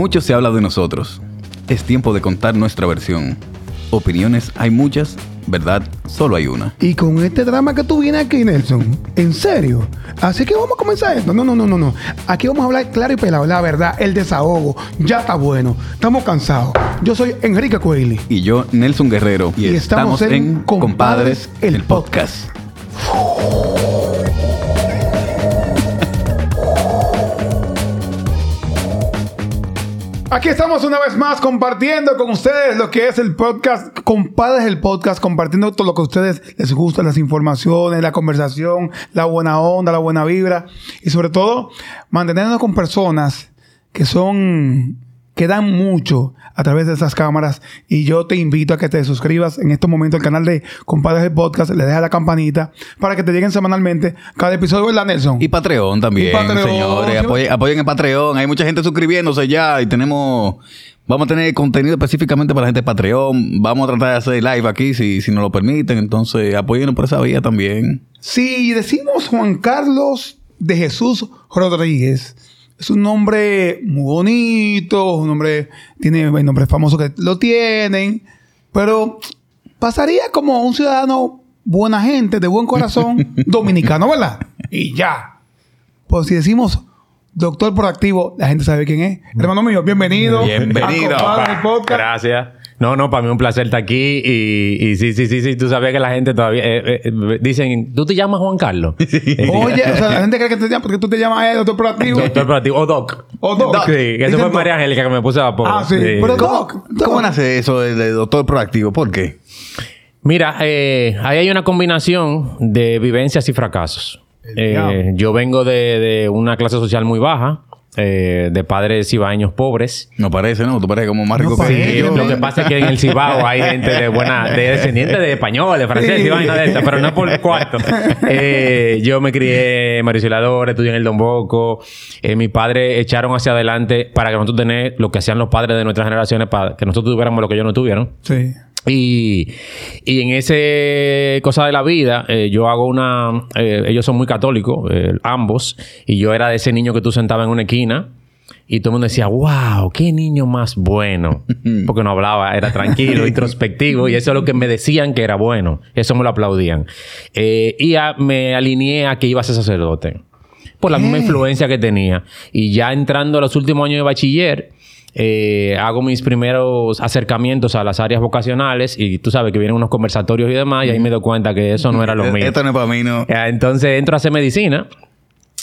Mucho se habla de nosotros. Es tiempo de contar nuestra versión. Opiniones hay muchas, verdad solo hay una. Y con este drama que tú vienes aquí, Nelson, ¿en serio? Así que vamos a comenzar esto. No, no, no, no, no. Aquí vamos a hablar claro y pelado, la verdad, el desahogo. Ya está bueno. Estamos cansados. Yo soy Enrique Coeli. Y yo, Nelson Guerrero. Y estamos en Compadres, el podcast. Aquí estamos una vez más compartiendo con ustedes lo que es el podcast, compadres el podcast, compartiendo todo lo que a ustedes les gusta, las informaciones, la conversación, la buena onda, la buena vibra. Y sobre todo manteniéndonos con personas que son que dan mucho a través de esas cámaras. Y yo te invito a que te suscribas en estos momentos al canal de Compadres del Podcast, le dejas la campanita para que te lleguen semanalmente cada episodio, ¿verdad, Nelson? Y Patreon también, Y Patreon, señores. sí. Apoyen, apoyen en Patreon. Hay mucha gente suscribiéndose ya y tenemos... Vamos a tener contenido específicamente para la gente de Patreon. Vamos a tratar de hacer live aquí si, si nos lo permiten. Entonces, apóyennos por esa vía también. Si decimos Juan Carlos de Jesús Rodríguez, es un nombre muy bonito, un nombre, tiene nombres famosos que lo tienen, pero pasaría como un ciudadano buena gente, de buen corazón, dominicano, ¿verdad? Y ya. Pues si decimos doctor proactivo, la gente sabe quién es. Hermano mío, bienvenido. Bienvenido, Podcast. Gracias. No, no, para mí un placer estar aquí y, y sí, sí, sí, sí, tú sabes que la gente todavía eh, eh, dicen, ¿tú te llamas Juan Carlos? Oye, o sea, la gente cree que te llama porque tú te llamas eh, doctor proactivo. Doctor Proactivo, o Doc. O Doc. Sí, que eso fue Doc. María Angélica que me puso a poco. Ah, sí. Pero Doc, ¿Cómo nace eso de, de doctor proactivo? ¿Por qué? Mira, eh, ahí hay una combinación de vivencias y fracasos. Eh, yo vengo de, de una clase social muy baja, eh, de padres ibaeños pobres. No parece, ¿no? Tú pareces como más No rico que yo. Lo que pasa es que en el Cibao hay gente de buena, de descendientes de españoles, franceses y vaina de esta, pero no por el cuarto. Eh, yo me crié en Maricilador, estudié en el Don Bosco. Eh, mis padres echaron hacia adelante para que nosotros tener lo que hacían los padres de nuestras generaciones, para que nosotros tuviéramos lo que ellos no tuvieron. Sí. Y, y en ese cosa de la vida, eh, yo hago una. eh, ellos son muy católicos, eh, ambos, y yo era de ese niño que tú sentabas en una esquina. Y todo el mundo decía, wow, qué niño más bueno. Porque no hablaba, era tranquilo, introspectivo. Y eso es lo que me decían que era bueno. Eso me lo aplaudían. Y a- me alineé a que iba a ser sacerdote. Por la misma influencia que tenía. Y ya entrando a los últimos años de bachiller, eh, hago mis primeros acercamientos a las áreas vocacionales. Y tú sabes que vienen unos conversatorios y demás. Y ahí me doy cuenta que eso no era lo mío. Esto no es para mí, ¿no? Entonces entro a hacer medicina.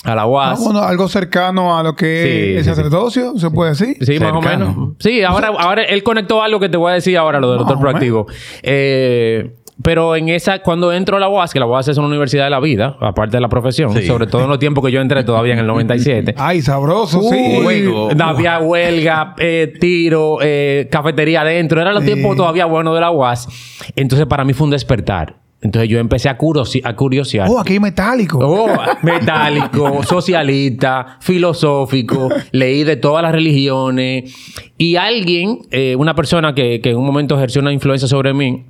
A la Ah, UAS. bueno, algo cercano a lo que Sí, es el sí, sí. sacerdocio, se puede decir. Sí, más o menos. Sí, ahora, ahora él conectó algo que te voy a decir ahora, lo del doctor proactivo. Eh, pero en esa, cuando entro a la UAS, que la UAS es una universidad de la vida, aparte de la profesión, Sí. sobre todo en los tiempos que yo entré todavía en el 97. Ay, sabroso, sí. Juego. Había huelga, eh, tiro, eh, cafetería adentro. Eran los Sí. tiempos todavía buenos de la UAS. Entonces, para mí fue un despertar. Entonces, yo empecé a, curiosi- a curiosear. Oh, aquí hay metálico. Oh, metálico, socialista, filosófico, leí de todas las religiones y alguien, eh, una persona que, que en un momento ejerció una influencia sobre mí,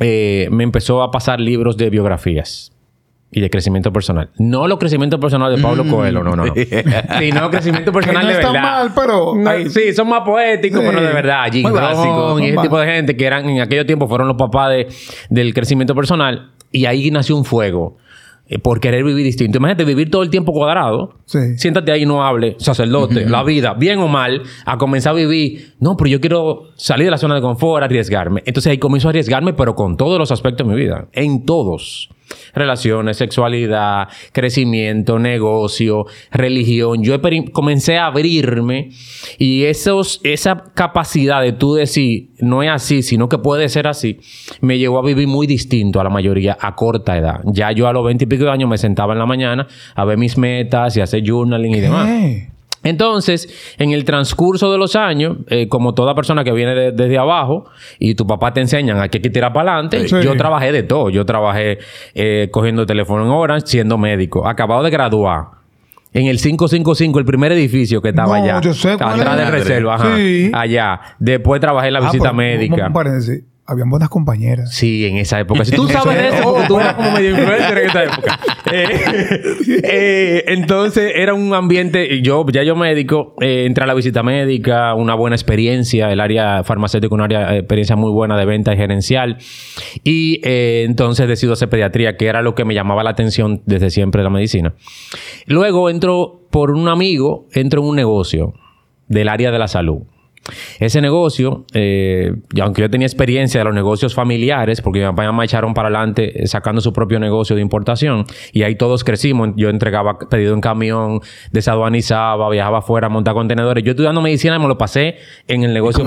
eh, me empezó a pasar libros de biografías y de crecimiento personal. No los crecimiento personal de Pablo Coelho, no, no, no. Sino crecimiento personal Que no de verdad. mal, pero- Ay. sí, son más poéticos, Sí. pero de verdad. Jim Rohn y ese tipo de gente que eran en aquellos tiempos fueron los papás de, del crecimiento personal y ahí nació un fuego por querer vivir distinto. Imagínate vivir todo el tiempo cuadrado. Sí. Siéntate ahí y no hable, sacerdote, la vida, bien o mal, a comenzar a vivir. No, pero yo quiero salir de la zona de confort, arriesgarme. Entonces ahí comienzo a arriesgarme, pero con todos los aspectos de mi vida, en todos. Relaciones, sexualidad, crecimiento, negocio, religión. Yo comencé a abrirme y esos, esa capacidad de tú decir, no es así, sino que puede ser así, me llevó a vivir muy distinto a la mayoría a corta edad. Ya yo a los 20 y pico de años me sentaba en la mañana a ver mis metas y hacer journaling y demás. Entonces, en el transcurso de los años, eh, como toda persona que viene de- desde abajo y tu papá te enseñan a que hay que tirar para adelante, Sí. yo trabajé de todo. Yo trabajé eh, cogiendo teléfono en Orange, siendo médico. Acabado de graduar. En el 555, el primer edificio que estaba No, allá. yo sé Atrás de reserva, ajá. Sí. Allá. Después trabajé en la Ah, visita médica. Habían buenas compañeras. Sí, en esa época. Si tú sabes de eso, porque tú eras como medio influencer en esa época. Eh, eh, entonces era un ambiente, yo ya yo médico, eh, entré a la visita médica, una buena experiencia, el área farmacéutica, una área, experiencia muy buena de venta y gerencial. Y entonces decido hacer pediatría, que era lo que me llamaba la atención desde siempre la medicina. Luego entro por un amigo, entro en un negocio del área de la salud. Ese negocio, eh, aunque yo tenía experiencia de los negocios familiares, porque mi papá y mamá echaron para adelante eh, sacando su propio negocio de importación, y ahí todos crecimos. Yo entregaba pedido en camión, desaduanizaba, viajaba afuera, montaba contenedores. Yo estudiando medicina me lo pasé en el negocio.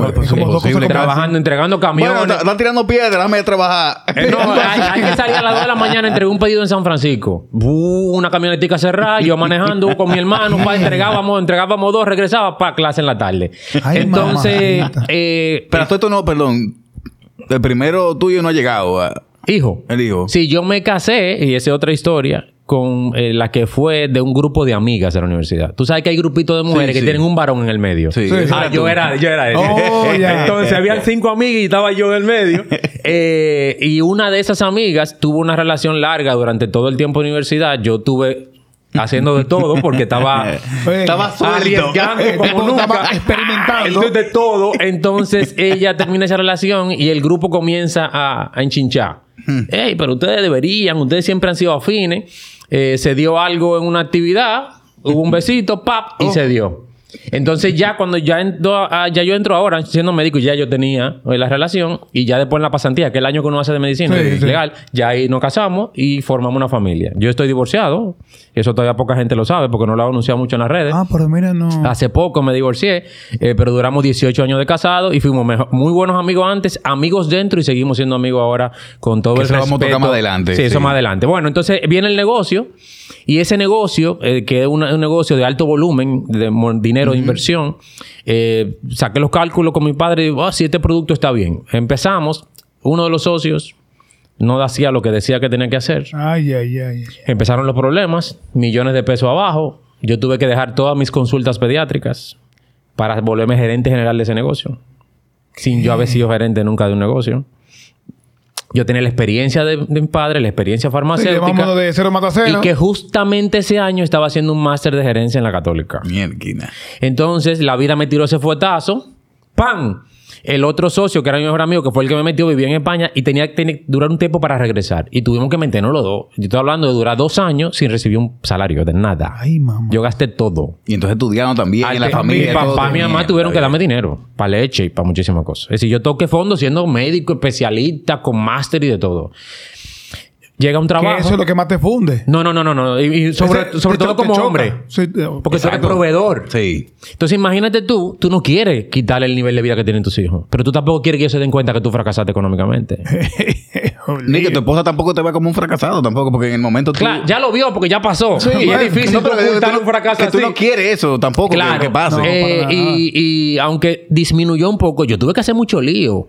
trabajando, entregando camiones. Bueno, están tirando piedras, déjame trabajar. Eh, no, hay, que salir a las 2 de la mañana, entregué un pedido en San Francisco. una camionetica cerrada, yo manejando con mi hermano, pa, entregábamos, entregábamos dos, regresaba para clase en la tarde. Entonces, entonces, eh, pero esto no, perdón. El primero tuyo no ha llegado. Hijo. El hijo. Sí, yo me casé, y esa es otra historia, con eh, la que fue de un grupo de amigas de la universidad. Tú sabes que hay grupitos de mujeres que tienen un varón en el medio. Sí. ah, yo era, yo era oh, Entonces, había cinco amigas y estaba yo en el medio. Eh, y una de esas amigas tuvo una relación larga durante todo el tiempo de universidad. Yo tuve haciendo de todo porque estaba, estaba arriesgando como nunca. Estaba experimentando. de todo. Entonces ella termina esa relación y el grupo comienza a, a enchinchar. Hmm. Ey, pero ustedes deberían, ustedes siempre han sido afines. Eh, se dio algo en una actividad, hubo un besito, pap, y oh. se dio. Entonces ya cuando ya, ya yo entro ahora siendo médico, ya yo tenía eh, la relación y ya después en la pasantía, que es el año que uno hace de medicina legal, ya ahí nos casamos y formamos una familia. Yo estoy divorciado, y eso todavía poca gente lo sabe porque no lo he anunciado mucho en las redes. Ah, pero mira, no. Hace poco me divorcié, eh, pero duramos 18 años de casado y fuimos muy buenos amigos antes, amigos dentro y seguimos siendo amigos ahora con todo el eso respeto. vamos a más adelante. Sí, eso más adelante. Bueno, entonces viene el negocio y ese negocio, eh, que es un negocio de alto volumen, de dinero de inversión, eh, saqué los cálculos con mi padre y digo, ah, si este producto está bien. Empezamos, uno de los socios no hacía lo que decía que tenía que hacer. Ay, ay, ay. Empezaron los problemas, millones de pesos abajo. Yo tuve que dejar todas mis consultas pediátricas para volverme gerente general de ese negocio. Sin yo haber sido gerente nunca de un negocio. Yo tenía la experiencia de, mi padre, la experiencia farmacéutica. de cero mata cero. Y que justamente ese año estaba haciendo un máster de gerencia en la Católica. Mierda. Entonces, la vida me tiró ese fuetazo. ¡Pam! El otro socio, que era mi mejor amigo, que fue el que me metió, vivía en España y tenía que durar un tiempo para regresar. Y tuvimos que meternos los dos. Yo estoy hablando de durar dos años sin recibir un salario de nada. Ay, mamá. Yo gasté todo. Y entonces estudiaron también en la familia. Mi papá y mi mamá tuvieron que darme dinero para leche y para muchísimas cosas. Es decir, yo toqué fondo siendo médico, especialista, con máster y de todo llega un trabajo. eso es lo que más te funde. No, no, no, no. no. Y, sobre, todo como hombre. porque tú eres proveedor. Sí. Entonces imagínate tú, tú no quieres quitarle el nivel de vida que tienen tus hijos. Pero tú tampoco quieres que ellos se den cuenta que tú fracasaste económicamente. Ni que tu esposa tampoco te vea como un fracasado tampoco, porque en el momento tú... Claro, ya lo vio porque ya pasó. Sí, y es difícil no, pero un fracaso que tú no quieres eso tampoco claro, que, pase. Eh, y, y aunque disminuyó un poco, yo tuve que hacer mucho lío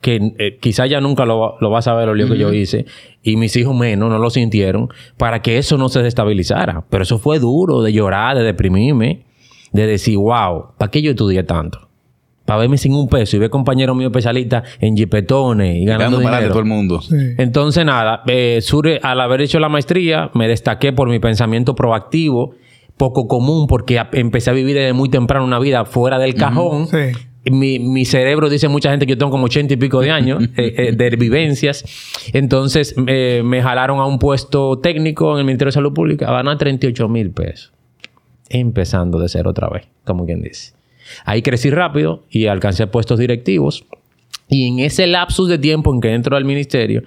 que eh, quizá ya nunca lo, lo vas a ver lo lío que yo hice, y mis hijos menos, no lo sintieron, para que eso no se desestabilizara. Pero eso fue duro, de llorar, de deprimirme, de decir, wow, ¿para qué yo estudié tanto? Para verme sin un peso y ver compañeros míos especialistas en jipetones y ganando dinero. todo el mundo. Entonces, nada, eh, al haber hecho la maestría, me destaqué por mi pensamiento proactivo, poco común, porque empecé a vivir desde muy temprano una vida fuera del cajón. sí mi, cerebro dice mucha gente que yo tengo como ochenta y pico de años eh, eh, de vivencias. Entonces eh, me jalaron a un puesto técnico en el Ministerio de Salud Pública a ganar 38 mil pesos. Empezando de cero otra vez, como quien dice. Ahí crecí rápido y alcancé puestos directivos. Y en ese lapsus de tiempo en que entro al ministerio,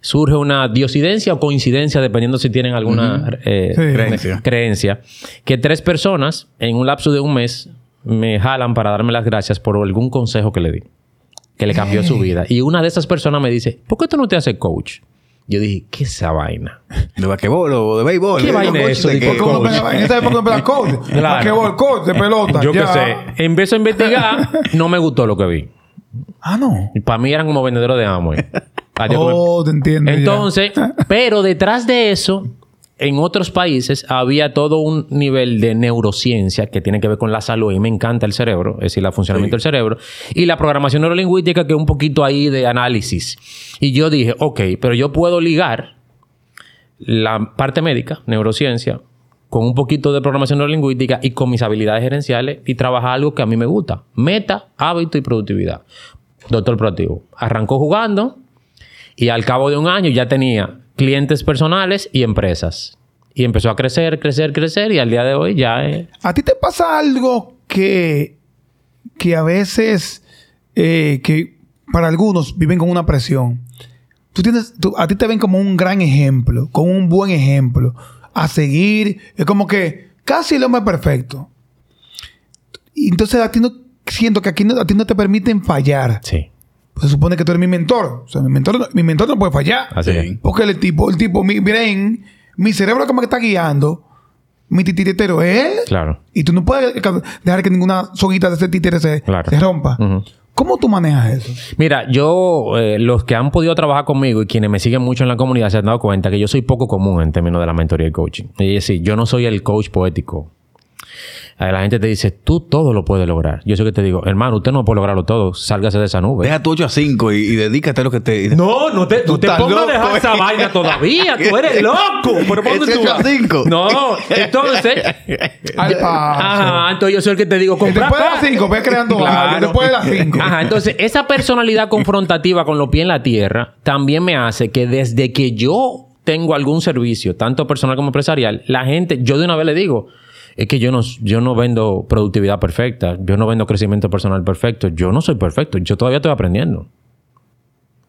surge una diosidencia o coincidencia, dependiendo si tienen alguna creencia. creencia, que tres personas en un lapso de un mes me jalan para darme las gracias por algún consejo que le di, que le cambió su vida. Y una de esas personas me dice, ¿por qué tú no te haces coach? Yo dije, ¿qué es esa vaina? ¿De basquetbol o de béisbol? ¿Qué vaina es eso? De ¿Por coach? En esa época no coach. Basquetbol, coach de pelota. Yo qué sé. Empiezo a investigar, no me gustó lo que vi. Ah, no. Y para mí eran como vendedores de amo. oh, te entiendo. Entonces, pero detrás de eso en otros países había todo un nivel de neurociencia que tiene que ver con la salud y me encanta el cerebro, es decir, el funcionamiento del cerebro, y la programación neurolingüística que es un poquito ahí de análisis. Y yo dije, ok, pero yo puedo ligar la parte médica, neurociencia, con un poquito de programación neurolingüística y con mis habilidades gerenciales y trabajar algo que a mí me gusta. Meta, hábito y productividad. Doctor proactivo. Arrancó jugando y al cabo de un año ya tenía clientes personales y empresas. Y empezó a crecer, crecer, crecer y al día de hoy ya es... ¿A ti te pasa algo que, que a veces, eh, que para algunos viven con una presión? Tú tienes, tú- a ti te ven como un gran ejemplo, como un buen ejemplo a seguir. Es como que casi el hombre perfecto. Y entonces a ti no, siento que aquí no, a ti no te permiten fallar. Sí. Pues se supone que tú eres mi mentor. O sea, mi mentor, no- mi mentor no puede fallar. Así Sí. es. Porque el tipo, el tipo, mi brain, mi cerebro que me está guiando, mi titiritero es él. Claro. Y tú no puedes dejar que ninguna soguita de ese títere se, Claro. se rompa. ¿Cómo tú manejas eso? Mira, yo, eh, los que han podido trabajar conmigo y quienes me siguen mucho en la comunidad se han dado cuenta que yo soy poco común en términos de la mentoría y el coaching. Es decir, yo no soy el coach poético. La gente te dice, tú todo lo puedes lograr. Yo sé que te digo, hermano, usted no puede lograrlo todo. Sálgase de esa nube. Deja tu 8 a 5 y, y dedícate a lo que te... No, no te, Tú no te pongas a loco, dejar esa eh. vaina todavía. Tú eres loco. ¿Pero Es tú ocho a vas? cinco. No, entonces... Paso. Ajá, entonces yo soy el que te digo, compra Después de las acá. 5, ve creando algo. Después de las 5. Ajá, entonces esa personalidad confrontativa con los pies en la tierra también me hace que desde que yo tengo algún servicio, tanto personal como empresarial, la gente, yo de una vez le digo, es que yo no, yo no vendo productividad perfecta, yo no vendo crecimiento personal perfecto, yo no soy perfecto, yo todavía estoy aprendiendo.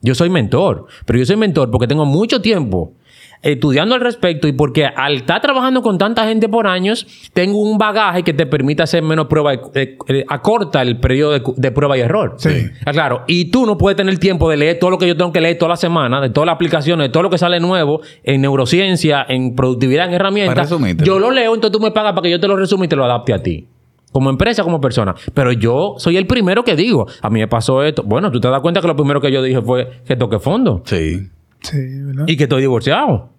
Yo soy mentor, pero yo soy mentor porque tengo mucho tiempo estudiando al respecto y porque al estar trabajando con tanta gente por años, tengo un bagaje que te permite hacer menos prueba, eh, eh, acorta el periodo de, de prueba y error. Sí. Ah, Claro, y tú no puedes tener tiempo de leer todo lo que yo tengo que leer toda la semana, de todas las aplicaciones, de todo lo que sale nuevo en neurociencia, en productividad, en herramientas. Yo lo leo, entonces tú me pagas para que yo te lo resuma y te lo adapte a ti. Como empresa, como persona. Pero yo soy el primero que digo, a mí me pasó esto. Bueno, tú te das cuenta que lo primero que yo dije fue que toqué fondo Sí. Sí, ¿verdad? y que estoy divorciado.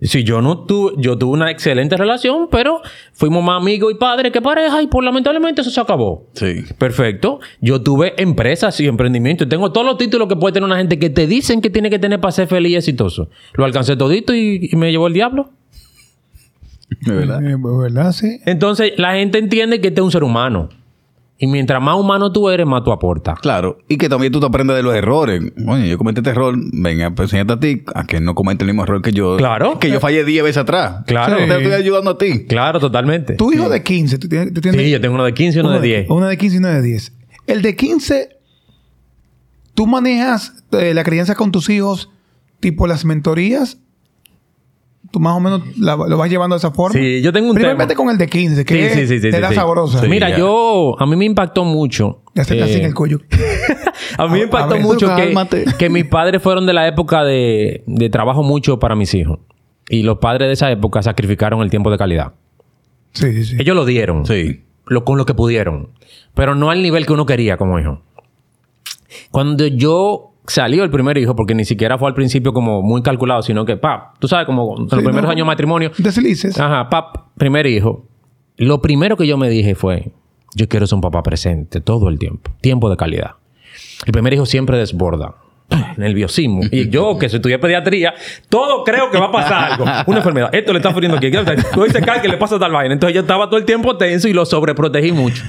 Si yo no tuve, yo tuve una excelente relación, pero fuimos más amigos y padres que pareja y por lamentablemente eso se acabó. Sí. Perfecto. Yo tuve empresas y emprendimientos. Tengo todos los títulos que puede tener una gente que te dicen que tiene que tener para ser feliz y exitoso. Lo alcancé todito y, y me llevó el diablo. De verdad. Eh, ¿Verdad? Sí. Entonces, la gente entiende que este es un ser humano. Y mientras más humano tú eres, más tú aportas. Claro. Y que también tú te aprendes de los errores. Oye, yo cometí este error. Venga, pues enséñate a ti a que no comete el mismo error que yo. Claro. Que yo fallé 10 veces atrás. Claro. Te estoy ayudando a ti. Claro, totalmente. Tu hijo de 15, tú tienes, tú tienes Sí, yo tengo uno de 15 y uno de 10. Uno de 15 y uno de 10. El de 15, tú manejas eh, la crianza con tus hijos, tipo las mentorías. Tú más o menos la- lo vas llevando de esa forma. Sí, yo tengo un Primeramente tema. con el de 15, que Sí, sí, sí, sí. sabrosa. Sí. Mira, ya. yo... A mí me impactó mucho... Ya se te eh, en el cuello. A mí me impactó ver, mucho que, que mis padres fueron de la época de, de trabajo mucho para mis hijos. Y los padres de esa época sacrificaron el tiempo de calidad. Sí, sí, sí. Ellos lo dieron. Sí. Lo, con lo que pudieron. Pero no al nivel que uno quería como hijo. Cuando yo salió el primer hijo, porque ni siquiera fue al principio como muy calculado, sino que, pap, tú sabes, como en los Sí, primeros no. años de matrimonio, Deslices. Ajá, pap, primer hijo. Lo primero que yo me dije fue, yo quiero ser un papá presente todo el tiempo, tiempo de calidad. El primer hijo siempre desborda. Nerviosismo. Y yo, que estudié pediatría, todo creo que va a pasar algo. Una enfermedad. Esto le está furiendo aquí. Se cae que le pasa tal vaina. Entonces yo estaba todo el tiempo tenso y lo sobreprotegí mucho.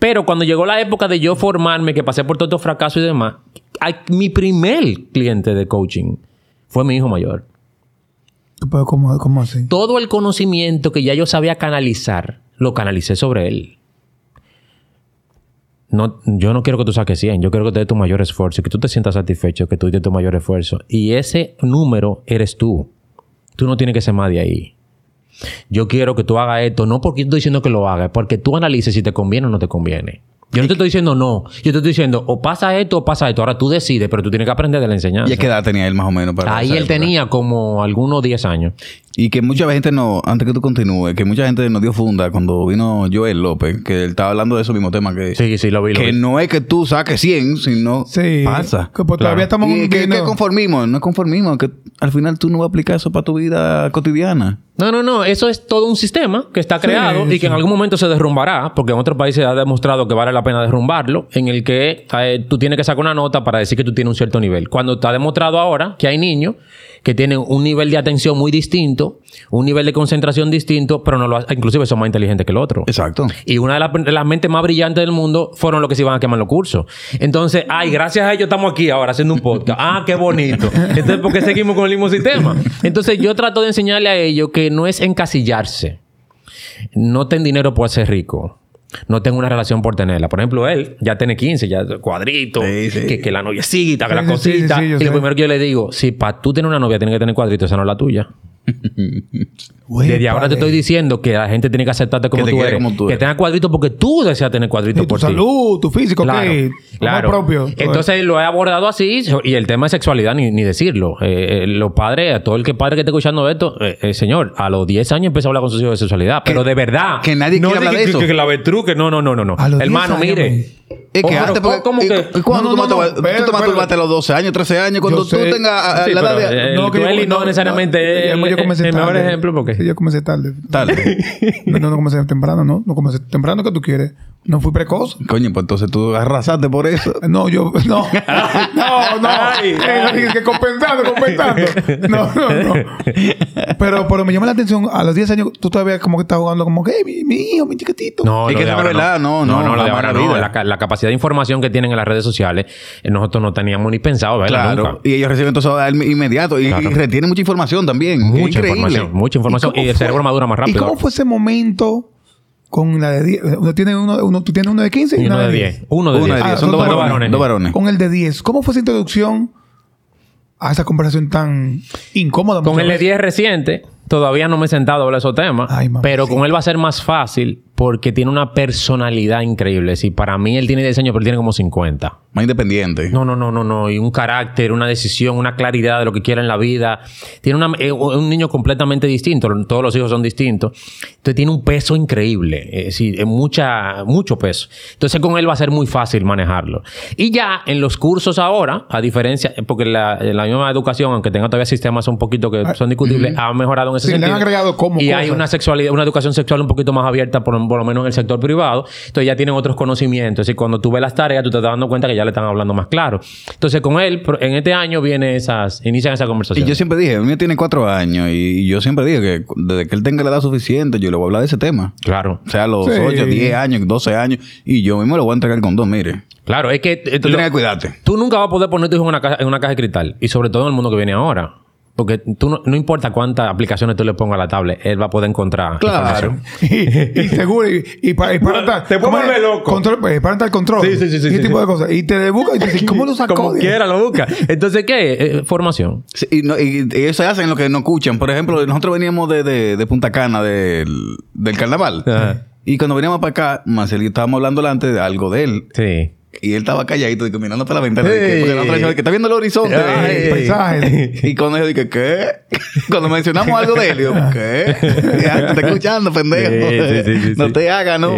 Pero cuando llegó la época de yo formarme, que pasé por todos estos fracasos y demás, mi primer cliente de coaching fue mi hijo mayor Pero, ¿cómo, ¿Cómo así? todo el conocimiento que ya yo sabía canalizar, lo canalicé sobre él. No, yo no quiero que tú saques 100, yo quiero que te dé tu mayor esfuerzo, que tú te sientas satisfecho, que tú des tu mayor esfuerzo. Y ese número eres tú. Tú no tienes que ser más de ahí. Yo quiero que tú hagas esto, no porque yo estoy diciendo que lo hagas, porque tú analices si te conviene o no te conviene. Yo no te estoy diciendo no. Yo te estoy diciendo o pasa esto o pasa esto. Ahora tú decides, pero tú tienes que aprender de la enseñanza. ¿Y qué edad tenía él más o menos? Para Ahí él época? tenía como algunos 10 años. Y que mucha gente no, antes que tú continúes, que mucha gente nos dio funda cuando vino Joel López, que él estaba hablando de eso mismo tema, que, Sí, sí, lo vi. Lo que vi. no es que tú saques 100, sino Sí. pasa. Que pues Claro. todavía estamos Y que, viendo- que conformismo, no es conformismo, que al final tú no vas a aplicar eso para tu vida cotidiana. No, no, no. Eso es todo un sistema que está Sí, creado y que sí. en algún momento se derrumbará, porque en otros países ha demostrado que vale la pena derrumbarlo, en el que eh, tú tienes que sacar una nota para decir que tú tienes un cierto nivel. Cuando está demostrado ahora que hay niños que tienen un nivel de atención muy distinto, un nivel de concentración distinto, pero no lo inclusive son más inteligentes que el otro. Exacto. Y una de las, de las mentes más brillantes del mundo fueron los que se iban a quemar los cursos. Entonces, ay, gracias a ellos estamos aquí ahora haciendo un podcast. Ah, qué bonito. Entonces, ¿por qué seguimos con el mismo sistema? Entonces, yo trato de enseñarle a ellos que no es encasillarse. No ten dinero por ser rico. No tengo una relación por tenerla. Por ejemplo, él ya tiene 15, ya cuadrito, Sí, sí. Que, que la noviecita, que la Sí, sí, sí, cosita. y sé. lo primero que yo le digo, si para tú tener una novia tienes que tener cuadritos, esa no es la tuya. Güey, Desde ahora te estoy diciendo que la gente tiene que aceptarte como, Que te tú, eres. como tú Que eres. tenga cuadritos porque tú deseas tener cuadritos tu por ti. salud, tu físico, Claro, ¿qué? claro. Propio. Entonces lo he abordado así y el tema de sexualidad ni, ni decirlo. Eh, eh, los padres, a todo el que padre que esté escuchando esto, eh, eh, señor, a los 10 años empezó a hablar con sus hijos de sexualidad. Pero de verdad. que nadie no quiere hablar que- de eso. Que, que la avestruz, que no, no, no, no, no. A los 10 Hermano, años, mire. me- Es que Oh, antes, ¿cómo que? No, no, tú, no, matas- no, tú pero- te masturbaste pero- a los 12 años, 13 años, cuando tú tengas Sí, la edad de... eh, el que no necesariamente es yo el- mejor ejemplo, porque- Yo comencé tarde. Tarde. No, no, no comencé temprano, no. No comencé temprano que tú quieres. No fui precoz. Coño, pues entonces tú arrasaste por eso. No, yo, no. No, no. Ay. Eh, que compensando, compensando. No, no, no. Pero, pero me llama la atención, a los 10 años tú todavía como que estás jugando como que, "Hey, mi, mi hijo, mi chiquitito. No, Es que no verdad, no, no, no, lo de ahora la no. La, ca- la capacidad de información que tienen en las redes sociales, eh, nosotros no teníamos ni pensado, ¿verdad? Claro. Nunca. Y ellos reciben todo eso inmediato y, Claro. y retienen mucha información también. Mucha Increíble. información, mucha información. ¿Y Y, el fue? cerebro madura más ¿Y rápido. cómo fue ese momento con la de 10? Uno tiene uno, uno, tú tienes uno de 15 y Uno una de 10. Uno de Uno 10. de Ah, diez. Son son dos varones. Dos varones. Con el de 10. ¿Cómo fue esa introducción a esa conversación tan incómoda? Con el de veces? 10 reciente, todavía no me he sentado a hablar de esos temas. Ay, mamá, pero sí. con él va a ser más fácil porque tiene una personalidad increíble. Si para mí él tiene 10 años, pero él tiene como 50. Más independiente. No, no, no, no, no. Y un carácter, una decisión, una claridad de lo que quiere en la vida. Tiene una- eh, un niño completamente distinto. Todos los hijos son distintos. Entonces tiene un peso increíble. Eh, sí, eh, mucha, mucho peso. Entonces con él va a ser muy fácil manejarlo. Y ya en los cursos ahora, a diferencia, eh, porque la, la misma educación, aunque tenga todavía sistemas un poquito que son discutibles, ha mejorado en ese Sí, le han agregado como Y hay una sexualidad, una educación sexual un poquito más abierta, por, por lo menos en el sector privado. Entonces ya tienen otros conocimientos. Y cuando tú ves las tareas, tú te estás dando cuenta que ya le están hablando más claro. Entonces con él, en este año viene esas, inician esa Y conversación. yo siempre dije, el mío tiene cuatro años y yo siempre dije que desde que él tenga la edad suficiente, yo le voy a hablar de ese tema. Claro. O sea, a los Sí. 8, 10 años, 12 años. Y yo mismo le voy a entregar con dos, mire. Claro, es que... eh, Tú lo- tienes que cuidarte. Tú nunca vas a poder poner tu hijo en una, caja, en una caja de cristal. Y sobre todo en el mundo que viene ahora. Porque tú no, no importa cuántas aplicaciones tú le pongas a la tablet, él va a poder encontrar Claro. información. y, y seguro, y, y, pa- y volver loco. Control, eh, parental control. Sí, sí, sí, sí, Ese sí, tipo sí. de cosas. Y te busca y te dice, ¿cómo lo sacó? Como quiera lo busca. Entonces, ¿qué? Eh, formación. Sí, y, no- y- y ellos se hacen lo que no escuchan. Por ejemplo, nosotros veníamos de, de, de Punta Cana del, del carnaval. Ajá. Y cuando veníamos para acá, Marcelito estábamos hablando delante de algo de él. Sí. Y él estaba calladito, digo, mirando por la ventana. Hey. Dije, porque nosotros decíamos que está viendo el horizonte. El paisaje. Y cuando yo dije, ¿qué? Cuando mencionamos algo de él, yo, ¿qué? Ya, te está escuchando, pendejo. Sí, sí, sí, sí, no te hagas, ¿no?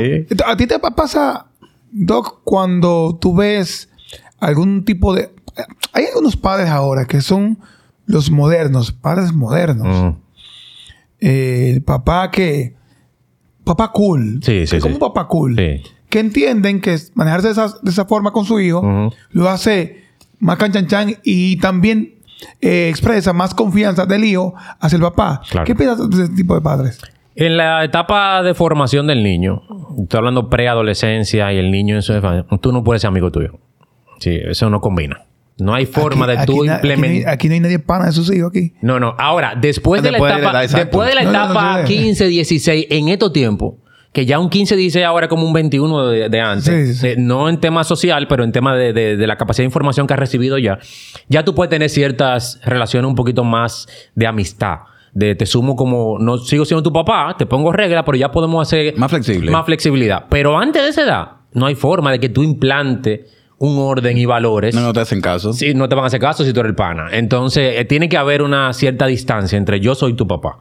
¿A ti te pa- pasa, Doc, cuando tú ves algún tipo de... Hay algunos padres ahora que son los modernos, padres modernos. Mm. Eh, el papá que... Papá cool. Sí, sí, Como sí. un papá cool. Sí. Que entienden que manejarse de esa, de esa forma con su hijo lo hace más canchanchan y también eh, expresa más confianza del hijo hacia el papá. Claro. ¿Qué piensas de ese tipo de padres? En la etapa de formación del niño, estoy hablando preadolescencia y el niño en su infancia, tú no puedes ser amigo tuyo. Sí, eso no combina. No hay forma Aquí- de tú no implementar. Aquí no hay nadie pana de sus hijos aquí. No, no. Ahora, después de Después la de la etapa, edad, después de la No, no, no, etapa no, sí. 15, 16, en estos tiempos, que ya un 15, 16 ahora es como un 21 de, de antes. Sí, sí, sí. Eh, no en tema social, pero en tema de, de- de la capacidad de información que has recibido ya. Ya tú puedes tener ciertas relaciones un poquito más de amistad. De te sumo como, no sigo siendo tu papá, te pongo reglas, pero ya podemos hacer Más flexible. más flexibilidad. Pero antes de esa edad, no hay forma de que tú implante un orden y valores. No, no te hacen caso. Sí, no te van a hacer caso si tú eres el pana. Entonces, eh, tiene que haber una cierta distancia entre yo soy tu papá.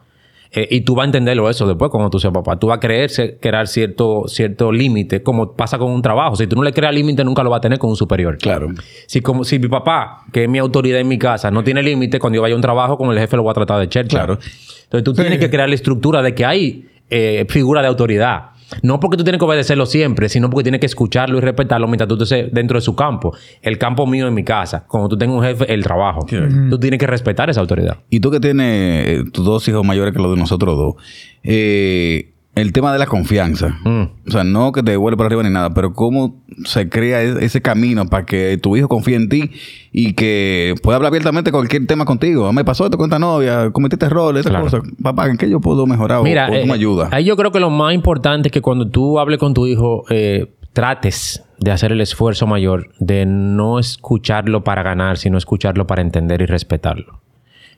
Eh, y tú vas a entenderlo eso después cuando tú seas papá. Tú vas a creerse, crear cierto, cierto límite, como pasa con un trabajo. Si tú no le creas límite, nunca lo vas a tener con un superior. Claro. Si, como, si mi papá, que es mi autoridad en mi casa, no tiene límite, cuando yo vaya a un trabajo, con el jefe lo voy a tratar de chercha. Claro. Entonces tú tienes que crear la estructura de que hay eh, figura de autoridad. No porque tú tienes que obedecerlo siempre, sino porque tienes que escucharlo y respetarlo mientras tú estés dentro de su campo. El campo mío en mi casa. Cuando tú tengas un jefe, el trabajo. Tú tienes que respetar esa autoridad. Y tú que tienes eh, tus dos hijos mayores que los de nosotros dos, eh, el tema de la confianza. Mm. O sea, no que te vuelve para arriba ni nada, pero cómo se crea ese camino para que tu hijo confíe en ti y que pueda hablar abiertamente cualquier tema contigo. Ah, Me pasó esto con esta novia, cometiste errores, esta Claro. cosa. Papá, ¿en qué yo puedo mejorar? Mira, o, tú eh, me ayudas. ahí yo creo que lo más importante es que cuando tú hables con tu hijo, eh, trates de hacer el esfuerzo mayor de no escucharlo para ganar, sino escucharlo para entender y respetarlo.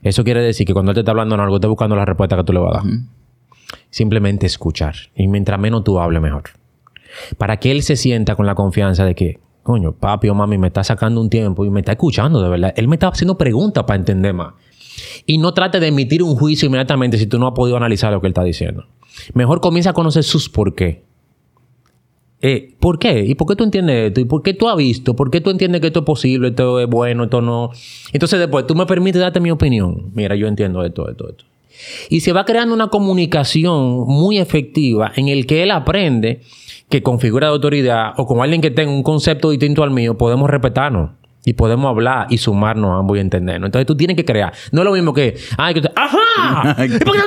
Eso quiere decir que cuando él te está hablando en algo, está buscando la respuesta que tú le vas a dar. Simplemente escuchar. Y mientras menos tú hables, mejor. Para que él se sienta con la confianza de que, coño, papi o mami me está sacando un tiempo y me está escuchando de verdad. Él me está haciendo preguntas para entender más. Y no trate de emitir un juicio inmediatamente si tú no has podido analizar lo que él está diciendo. Mejor comienza a conocer sus por qué. Eh, ¿Por qué? ¿Y por qué tú entiendes esto? ¿Y por qué tú has visto? ¿Por qué tú entiendes que esto es posible, esto es bueno, esto no? Entonces después tú me permites darte mi opinión. Mira, yo entiendo esto, esto, esto. Y se va creando una comunicación muy efectiva en el que él aprende que con figura de autoridad o con alguien que tenga un concepto distinto al mío podemos respetarnos. Y podemos hablar y sumarnos a ambos y entendernos. Entonces tú tienes que crear. No es lo mismo que... Ay, que tú- ¡Ajá! ¿Y por qué no-?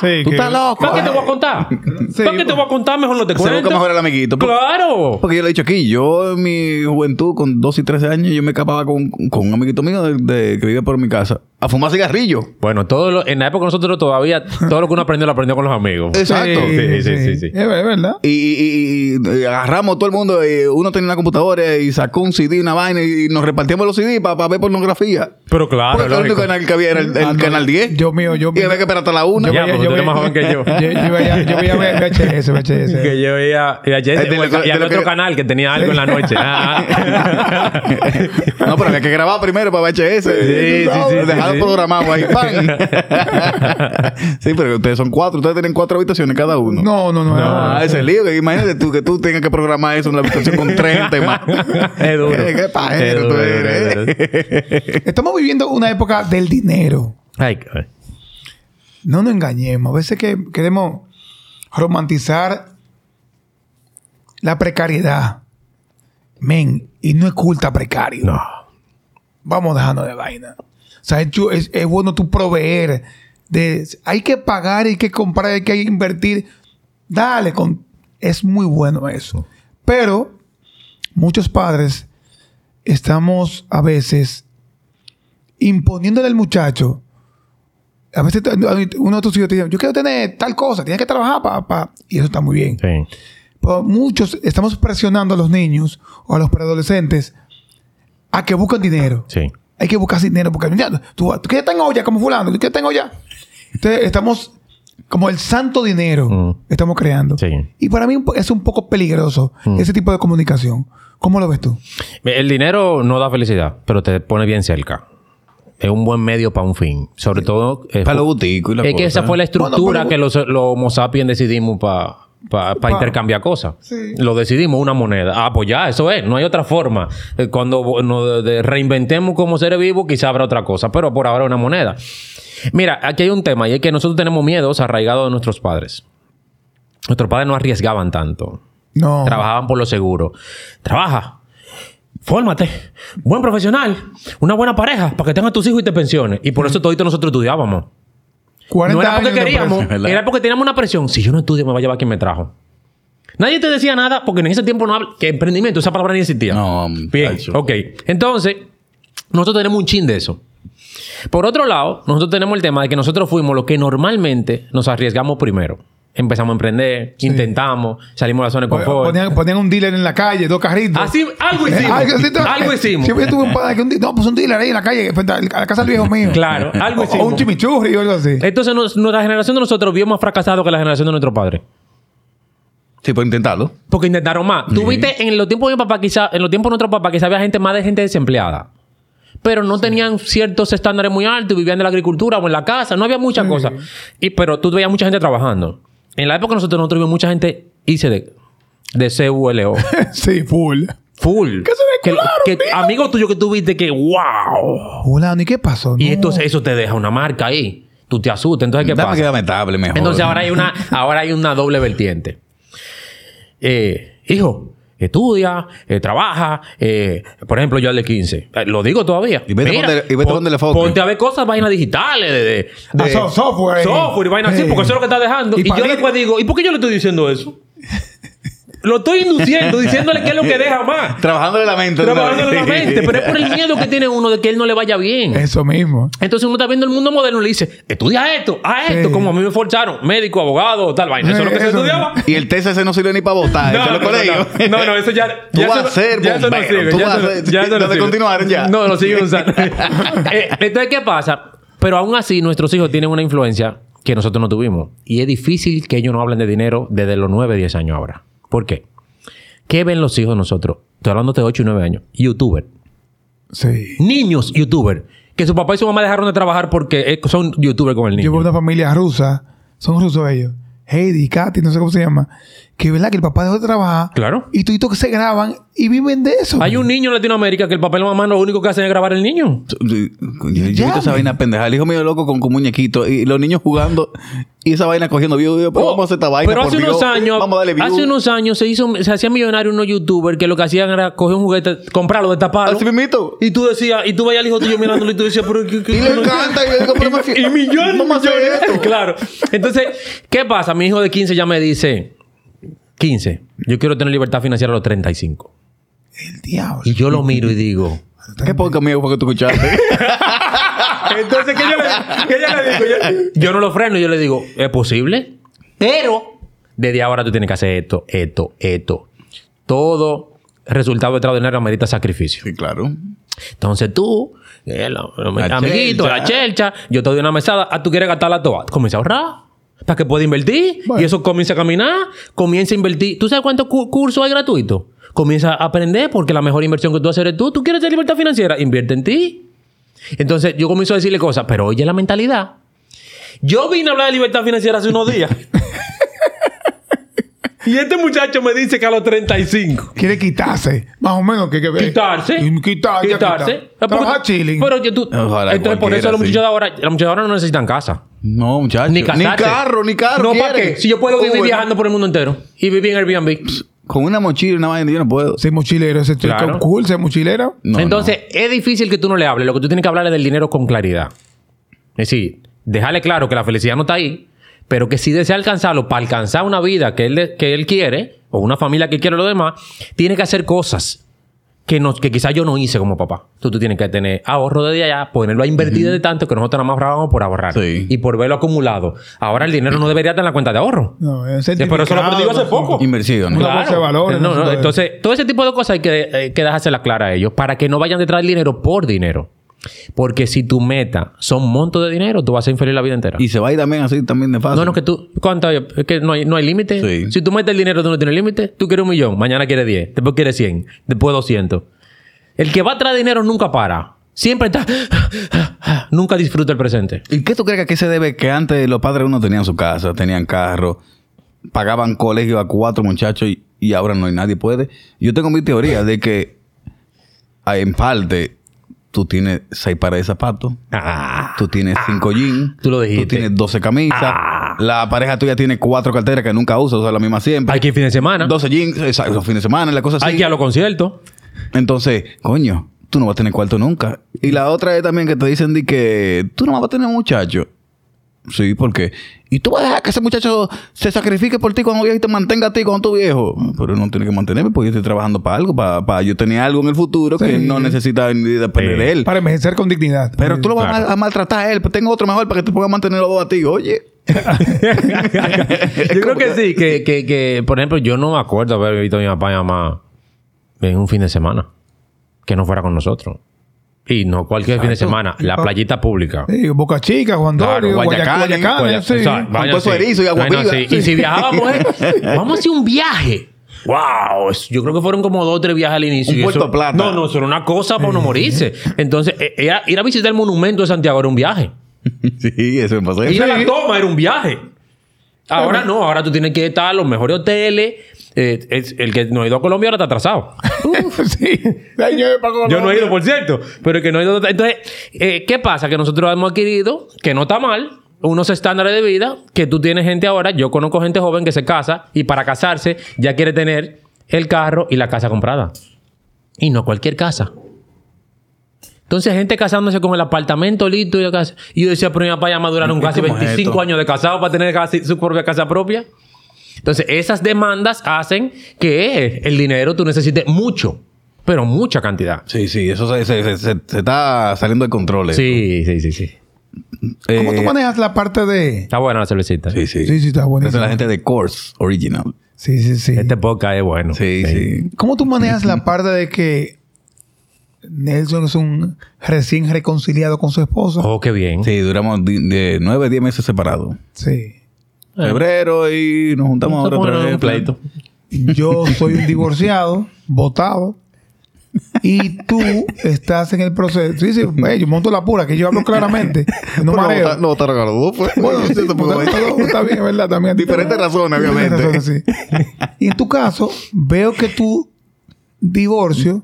Sí, Tú que- estás loco. ¿Para qué te voy a contar? Sí, ¿Para qué te voy a contar? Mejor no te Se cuento. busca mejor el amiguito. Por- ¡Claro! Porque yo le he dicho aquí, yo en mi juventud, con 12 y 13 años, yo me escapaba con, con un amiguito mío de, de- que vivía por mi casa a fumar cigarrillo. Bueno, todo lo- en la época nosotros todavía... Todo lo que uno aprendió, lo aprendió con los amigos. Exacto. Sí, sí, sí, sí. Es ver- es verdad. Y, y- y- y agarramos todo el mundo, y uno tenía una computadora y sacó un CD, una vaina, y nos repartíamos los CD para ver pornografía. Pero claro, Porque el único canal que había era el, el Ah, no, canal 10. yo mío, yo Y mío. había que esperar hasta la una. Ya, porque tú eres más joven que yo. Yo, yo veía, yo veía VHS, VHS. Que yo veía... Y, que- y lo otro canal que tenía algo en la noche. Ah. no, pero había que grabar primero para VHS. sí, sí, sí, Sí. programado ahí. ¡pam! sí, pero ustedes son cuatro. Ustedes tienen cuatro habitaciones cada uno. No, no, no. Ah, ese lío. que Imagínate tú que tú tengas que programar eso en una habitación con 30 y más. Es duro. Qué pajero tú eres. Estamos viviendo una época del dinero. Ay, qué- No nos engañemos. A veces que queremos romantizar la precariedad. Men, y no es culta precario. No. Vamos dejando de vaina. O sea, es, chu- es- es bueno tú proveer. De, hay que pagar, hay que comprar, hay que invertir. Dale, con, es muy bueno eso. Pero muchos padres estamos a veces imponiéndole al muchacho. A veces uno de tus hijos te dice, yo quiero tener tal cosa, tienes que trabajar para... Y eso está muy bien. Sí. Pero muchos estamos presionando a los niños o a los preadolescentes a que busquen dinero. Sí. Hay que buscar dinero porque mira, tú, tú quieres tener olla como fulano, tú quieres tener olla. Entonces estamos como el santo dinero Mm. estamos creando. Sí. Y para mí es un poco peligroso Mm. ese tipo de comunicación. ¿Cómo lo ves tú? El dinero no da felicidad, pero te pone bien cerca. Es un buen medio para un fin. Sobre todo... eh, Para los buticos y la Es que esa fue la estructura Bueno, pero- que los, los Homo sapiens decidimos para Pa- intercambiar cosas. Sí. Lo decidimos una moneda. Ah, pues ya, eso es. No hay otra forma. Eh, Cuando nos reinventemos como seres vivos, quizá habrá otra cosa. Pero por ahora una moneda. Mira, aquí hay un tema y es que nosotros tenemos miedos arraigados de nuestros padres. Nuestros padres no arriesgaban tanto. No. Trabajaban por lo seguro. Trabaja. Fórmate. Buen profesional. Una buena pareja para que tengas tus hijos y te pensiones. Y por eso todito nosotros estudiábamos. 40 No era porque años queríamos, era porque teníamos una presión. Si yo no estudio, me va a llevar quien me trajo. Nadie te decía nada porque en ese tiempo no habla, que emprendimiento, esa palabra ni existía. No, Bien, ok. Entonces, nosotros tenemos un chin de eso. Por otro lado, nosotros tenemos el tema de que nosotros fuimos los que normalmente nos arriesgamos primero. Empezamos a emprender, intentamos, salimos de la zona de confort. Ponían, ponían un dealer en la calle, dos carritos. Así, algo hicimos. algo, algo hicimos. Siempre tuve un padre que un di- No, pues un dealer ahí en la calle, frente a la casa del viejo mío. Claro, algo O- hicimos. O un chimichurri o algo así. Entonces, nos- nuestra generación de nosotros vio más fracasado que la generación de nuestro padre. Sí, por intentarlo. Porque intentaron más. Tú viste en los tiempos de mi papá, quizá, en los tiempos de nuestro papá, quizá había gente más de gente desempleada. pero no tenían ciertos estándares muy altos, vivían de la agricultura o en la casa, no había muchas cosas. Y, pero tú veías mucha gente trabajando. En la época nosotros, nosotros vimos mucha gente hice de, de CULO. sí, full. Full. Que se Que- que amigo tuyo que tú viste que wow. Fulano, ¿y qué pasó? Y No. entonces eso te deja una marca ahí. Tú te asustas. Entonces, ¿qué Dame pasa? que lamentable mejor. Entonces ahora hay una, ahora hay una doble vertiente. Eh, hijo, estudia, eh, trabaja. eh, por ejemplo, yo al de 15. eh, lo digo todavía. Y vete donde- y vete pon- donde le foque. Ponte a ver cosas, vainas digitales, de, de, Ah, de- software. software y vainas así, porque eso es lo que está dejando. Y Y, yo después digo, ¿y por qué yo le estoy diciendo eso? lo estoy induciendo, diciéndole qué es lo que deja más. Trabajándole la mente. Trabajando en la mente, pero es por el miedo que tiene uno de que él no le vaya bien. Eso mismo. Entonces uno está viendo el mundo moderno y le dice, estudia esto, haz esto, Sí. como a mí me forzaron, médico, abogado, tal vaina. Eso es lo que se estudiaba. Y el TCC no sirve ni para votar. eso es lo colegio. no, no, no, eso ya. Tú ya vas a ser no- ya eso no sirve, tú ya vas a no- ser- ya eso no ¿Lo de sirve. continuaron ya? No, lo siguen usando. Eh, Entonces, ¿qué pasa? Pero aún así, nuestros hijos tienen una influencia que nosotros no tuvimos. Y es difícil que ellos no hablen de dinero desde los 9, 10 años ahora. ¿Por qué? ¿Qué ven los hijos de nosotros? Estoy hablando de 8 y 9 años. Youtuber. Sí. Niños youtuber. Que su papá y su mamá dejaron de trabajar porque eh, son youtuber con el niño. Yo veo una familia rusa. Son rusos ellos. Heidi, Katy, no sé cómo se llama. Que verdad que el papá dejó de trabajar. Claro. Y tú que se graban y viven de eso. Hay un niño en Latinoamérica que el papá y la mamá lo único que hacen es grabar el niño. Yo, yo he visto Llame. esa vaina pendeja. El hijo mío loco con, con muñequitos y los niños jugando y esa vaina cogiendo views. Pero vamos a hacer esta vaina. Oh, Pero por hace unos Dios. años, Vamos a darle views. hace unos años se hizo, se hacía millonario unos youtubers que lo que hacían era coger un juguete, comprarlo, destaparlo. Así mismito. Y tú decías, y tú veías al hijo tuyo mirándolo y tú decías, pero ¿qué, qué- Y le encanta. Y digo, pero me- y millones, Vamos a hacer esto. Claro. Entonces, ¿qué pasa? Mi hijo de 15 ya me dice, 15, yo quiero tener libertad financiera a los 35. El diablo. Y yo lo miro y digo, ¿Qué podcast mío fue que tú escuchaste? Entonces, ¿qué yo le, qué yo le digo? Yo, yo no lo freno, yo le digo, ¿es posible? Pero, desde ahora tú tienes que hacer esto, esto, esto. Todo resultado extraordinario amerita sacrificio. sí, claro. Entonces tú, eh, La amiguito, chelcha. la chelcha, yo te doy una mesada, ah, tú quieres gastarla toda. Comienza a ahorrar. Para que pueda invertir. Bueno. Y eso comienza a caminar. Comienza a invertir. ¿Tú sabes cuántos cu- cursos hay gratuitos? Comienza a aprender porque la mejor inversión que tú haces eres tú. ¿Tú quieres tener libertad financiera? Invierte en ti. Entonces yo comienzo a decirle cosas, pero oye la mentalidad. Yo vine a hablar de libertad financiera hace unos días. y este muchacho me dice que a los 35. Quiere quitarse. Más o menos que, que Quitarse. Y quitar, quitarse. quitar. Trabajar chilling. Pero que tú. Ojalá entonces, por eso los muchachos de ahora, los muchachos de ahora no necesitan casa. No, muchachos. Ni casarse. carro, ni carro. No, ¿para qué? Si yo puedo vivir Uber. viajando por el mundo entero y vivir en Airbnb. Con una mochila y una vaina, yo no puedo. Ser mochilero. Ese chico Claro. cool, ser mochilero. No, Entonces, es difícil que tú no le hables. Lo que tú tienes que hablar es del dinero con claridad. Es decir, dejarle claro que la felicidad no está ahí, pero que si desea alcanzarlo para alcanzar una vida que él, que él quiere, o una familia que quiere lo demás, tiene que hacer cosas que, no, que quizás yo no hice como papá. Tú, tú tienes que tener ahorro desde allá, ponerlo a invertir de tanto que nosotros nada más ahorrábamos por ahorrar. Sí. Y por verlo acumulado. Ahora el dinero no debería estar en la cuenta de ahorro. No, es pero eso lo aprendí hace poco. De valores, No, no no, puede. Entonces, todo ese tipo de cosas hay que, hay que dejársela clara a ellos para que no vayan detrás del dinero por dinero. Porque si tu meta son montos de dinero, tú vas a ser infeliz la vida entera. Y se va a ir también así, también de fácil. no, no, que tú... ¿Cuánto? Es que no hay, no hay límite. Sí. Si tú metes el dinero, tú no tienes límite. Tú quieres un millón. Mañana quieres 10. Después quieres 100. Después 200. El que va atrás de dinero nunca para. Siempre está... nunca disfruta el presente. ¿Y qué tú crees que a qué se debe que antes los padres uno tenían su casa, tenían carro, pagaban colegio a cuatro muchachos y, y ahora no hay nadie puede? Yo tengo mi teoría de que en parte tú tienes seis pares de zapatos, Ah. tú tienes cinco jeans, Tú lo dijiste. tú tienes 12 camisas, Ah. la pareja tuya tiene cuatro carteras que nunca usa, usa la misma siempre. Hay que ir fin de semana. 12 jeans, los fines de semana, la cosa así. Hay que ir a los conciertos. Entonces, coño, tú no vas a tener cuarto nunca. Y la otra es también que te dicen de que tú no vas a tener muchacho. Sí, ¿por qué? Y tú vas a dejar que ese muchacho se sacrifique por ti cuando viejo y te mantenga a ti cuando tú viejo. Pero no tiene que mantenerme porque yo estoy trabajando para algo, para, para yo tener algo en el futuro que no necesita ni depender Sí. de él. Para envejecer con dignidad. Pero tú lo vas a Claro. mal- a maltratar a él, pues tengo otro mejor para que te puedas mantener los dos a ti. Oye. yo creo que sí, que, que, que, por ejemplo, yo no me acuerdo haber visto a mi papá y mamá en un fin de semana que no fuera con nosotros. Y no cualquier fin de semana, la playita pública. Sí, Boca Chica, Juan Claro, Dorio, Guayacanes, Guayacanes, Guaya- sí. o sea, erizo y agua si viajábamos, eh, vamos a hacer un viaje. ¡Wow! Yo creo que fueron como dos o tres viajes al inicio. Un Puerto eso- Plata. No, no, eso era una cosa para uno morirse. Entonces, eh, era- ir a visitar el monumento de Santiago era un viaje. Sí, eso me pasó. Ir a la toma era un viaje. Ahora no, ahora tú tienes que estar a los mejores hoteles. Eh, es- el que no ha ido a Colombia ahora está atrasado. sí. Yo, no he ido, por cierto, pero el que no he ido. Entonces, eh, ¿qué pasa? Que nosotros hemos adquirido, que no está mal, unos estándares de vida que tú tienes gente ahora. Yo conozco gente joven que se casa y para casarse ya quiere tener el carro y la casa comprada. Y no cualquier casa. Entonces, gente casándose con el apartamento listo y la casa. Y yo decía, pero mi papá ya maduraron ¿Y casi cómo es 25 esto? años de casado para tener casi su propia casa propia. Entonces, esas demandas hacen que el dinero tú necesites mucho, pero mucha cantidad. Sí, sí, eso se, se- se- se- se está saliendo de control. Sí, sí, sí, sí. ¿Cómo tú Eh, manejas la parte de...? Está buena la cervecita. Sí, sí. Sí, sí, está Esa buenísimo. es la gente de Course Original. Sí, sí, sí. Este podcast es bueno. Sí, sí. ¿Cómo tú manejas la parte de que Nelson es un recién reconciliado con su esposa? Oh, qué bien. Sí, duramos de nueve, diez meses separados. Sí. Febrero y nos juntamos ahora otra vez. un pleito. Yo soy un divorciado, votado. Y tú estás en el proceso. Sí, sí, eh, yo monto la pura, que yo hablo claramente. No mareo. No votaron a los dos, pues. Bueno, sí, está, es. está- está bien, es verdad. También. Diferentes razones, Diferentes obviamente. razones, sí. Y en tu caso, veo que tu divorcio,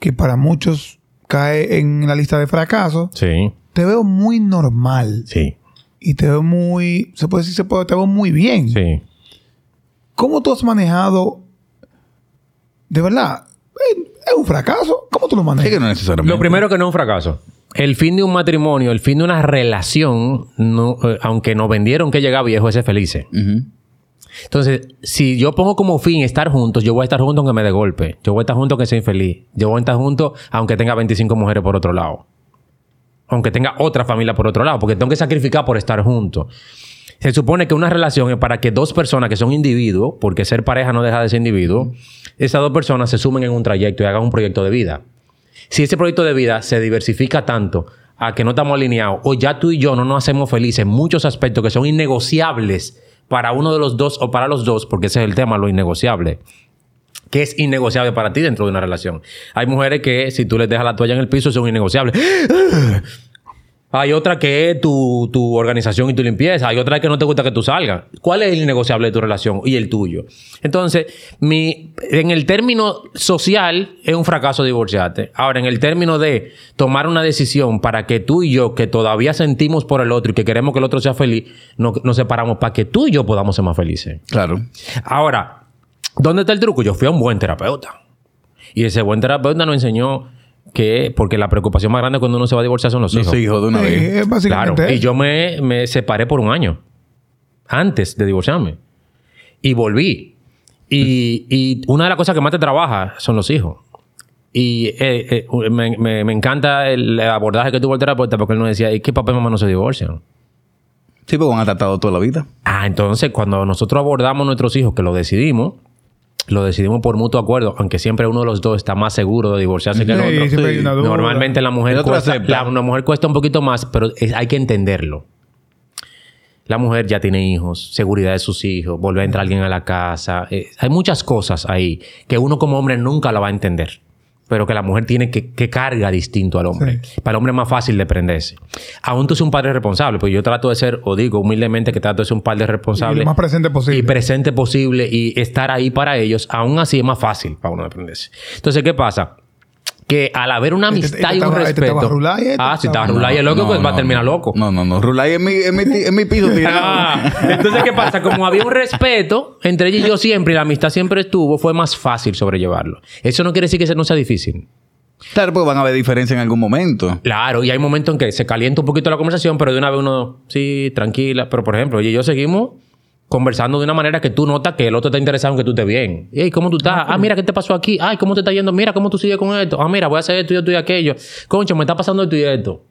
que para muchos cae en la lista de fracasos, Sí, te veo muy normal. sí, Y te veo muy, se puede decir, se puede, te veo muy bien. sí. ¿Cómo tú has manejado? De verdad, eh, es un fracaso. ¿Cómo tú lo Es manejas? que no necesariamente. Lo primero que no es un fracaso. El fin de un matrimonio, el fin de una relación, no, eh, aunque nos vendieron que llega viejo, ese es feliz. Ujú. Entonces, si yo pongo como fin estar juntos, yo voy a estar juntos aunque me dé golpe. Yo voy a estar juntos aunque sea infeliz. Yo voy a estar juntos aunque tenga 25 mujeres por otro lado. Aunque tenga otra familia por otro lado. Porque tengo que sacrificar por estar juntos. Se supone que una relación es para que dos personas que son individuos, porque ser pareja no deja de ser individuo, esas dos personas se sumen en un trayecto y hagan un proyecto de vida. Si ese proyecto de vida se diversifica tanto a que no estamos alineados, o ya tú y yo no nos hacemos felices en muchos aspectos que son innegociables para uno de los dos o para los dos, porque ese es el tema, lo innegociable. ¿Qué es innegociable para ti dentro de una relación? Hay mujeres que si tú les dejas la toalla en el piso son innegociables. Hay otra que es tu, tu organización y tu limpieza. Hay otra que no te gusta que tú salgas. ¿Cuál es el innegociable de tu relación y el tuyo? Entonces, mi, en el término social es un fracaso divorciarte. Ahora, en el término de tomar una decisión para que tú y yo, que todavía sentimos por el otro y que queremos que el otro sea feliz, no- nos separamos para que tú y yo podamos ser más felices. Claro. Ahora, ¿dónde está el truco? Yo fui a un buen terapeuta. Y ese buen terapeuta nos enseñó que, porque la preocupación más grande cuando uno se va a divorciar son los Los hijos. hijos de una Sí, vez. es básicamente Claro. Y yo me, me separé por un año. Antes de divorciarme. Y volví. Y, y una de las cosas que más te trabaja son los hijos. Y eh, eh, me, me- me encanta el abordaje que tuvo el terapeuta porque él nos decía, ¿y qué papá y mamá no se divorcian? Sí, porque han tratado toda la vida. Ah, entonces cuando nosotros abordamos a nuestros hijos, que lo decidimos, lo decidimos por mutuo acuerdo, aunque siempre uno de los dos está más seguro de divorciarse que el otro. Normalmente la mujer, cuesta, la, una mujer cuesta un poquito más, pero es- hay que entenderlo. La mujer ya tiene hijos, seguridad de sus hijos, volver a entrar alguien a la casa. eh, hay muchas cosas ahí que uno como hombre nunca la va a entender. Pero que la mujer tiene que, que carga distinto al hombre. Para el hombre es más fácil de prenderse. Aún tú eres un padre responsable, porque yo trato de ser, o digo humildemente que trato de ser un padre responsable. Y lo más presente posible. Y presente posible y estar ahí para ellos, aún así es más fácil para uno aprenderse. Entonces, ¿qué pasa? Que al haber una Este- amistad este y un este respeto. ah, si estaba- Rulay es loco, pues va a terminar loco. No, no, no. Rulay es mi, es mi, ti- es mi piso tirado. Ah, entonces, ¿qué pasa? Como había un respeto entre ella y yo siempre, y la amistad siempre estuvo, fue más fácil sobrellevarlo. Eso no quiere decir que eso no sea difícil. Claro, porque van a haber diferencia en algún momento. Claro, y hay momentos en que se calienta un poquito la conversación, pero de una vez uno, sí, tranquila. Pero, por ejemplo, ella y yo seguimos conversando de una manera que tú notas que el otro está interesado en que tú estés bien. Ey, ¿cómo tú estás? Ah, mira, ¿qué te pasó aquí? Ay, ¿cómo te está yendo? Mira, ¿cómo tú sigues con esto? Ah, mira, voy a hacer esto y esto y aquello. Concho, me está pasando esto y esto.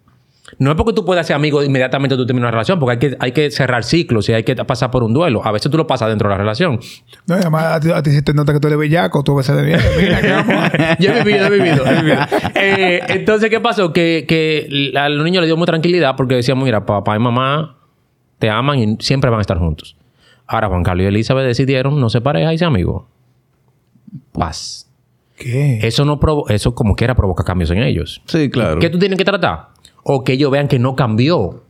No es porque tú puedas ser amigo inmediatamente tú terminas una relación, porque hay que, hay que cerrar ciclos y hay que pasar por un duelo. A veces tú lo pasas dentro de la relación. No, y además a ti, a ti se te nota que tú eres bellaco, tú ves de bien. Mira, ¿qué vamos a- yo he vivido, he vivido, he vivido. Eh, entonces, ¿qué pasó? Que, que a los niños les dio mucha tranquilidad porque decíamos, mira, papá y mamá te aman y siempre van a estar juntos. Ahora Juan Carlos y Elizabeth decidieron no ser pareja y ser amigos. paz. ¿Qué? Eso no provo- eso como quiera provoca cambios en ellos. Sí, claro. ¿Qué tú tienes que tratar? O que ellos vean que no cambió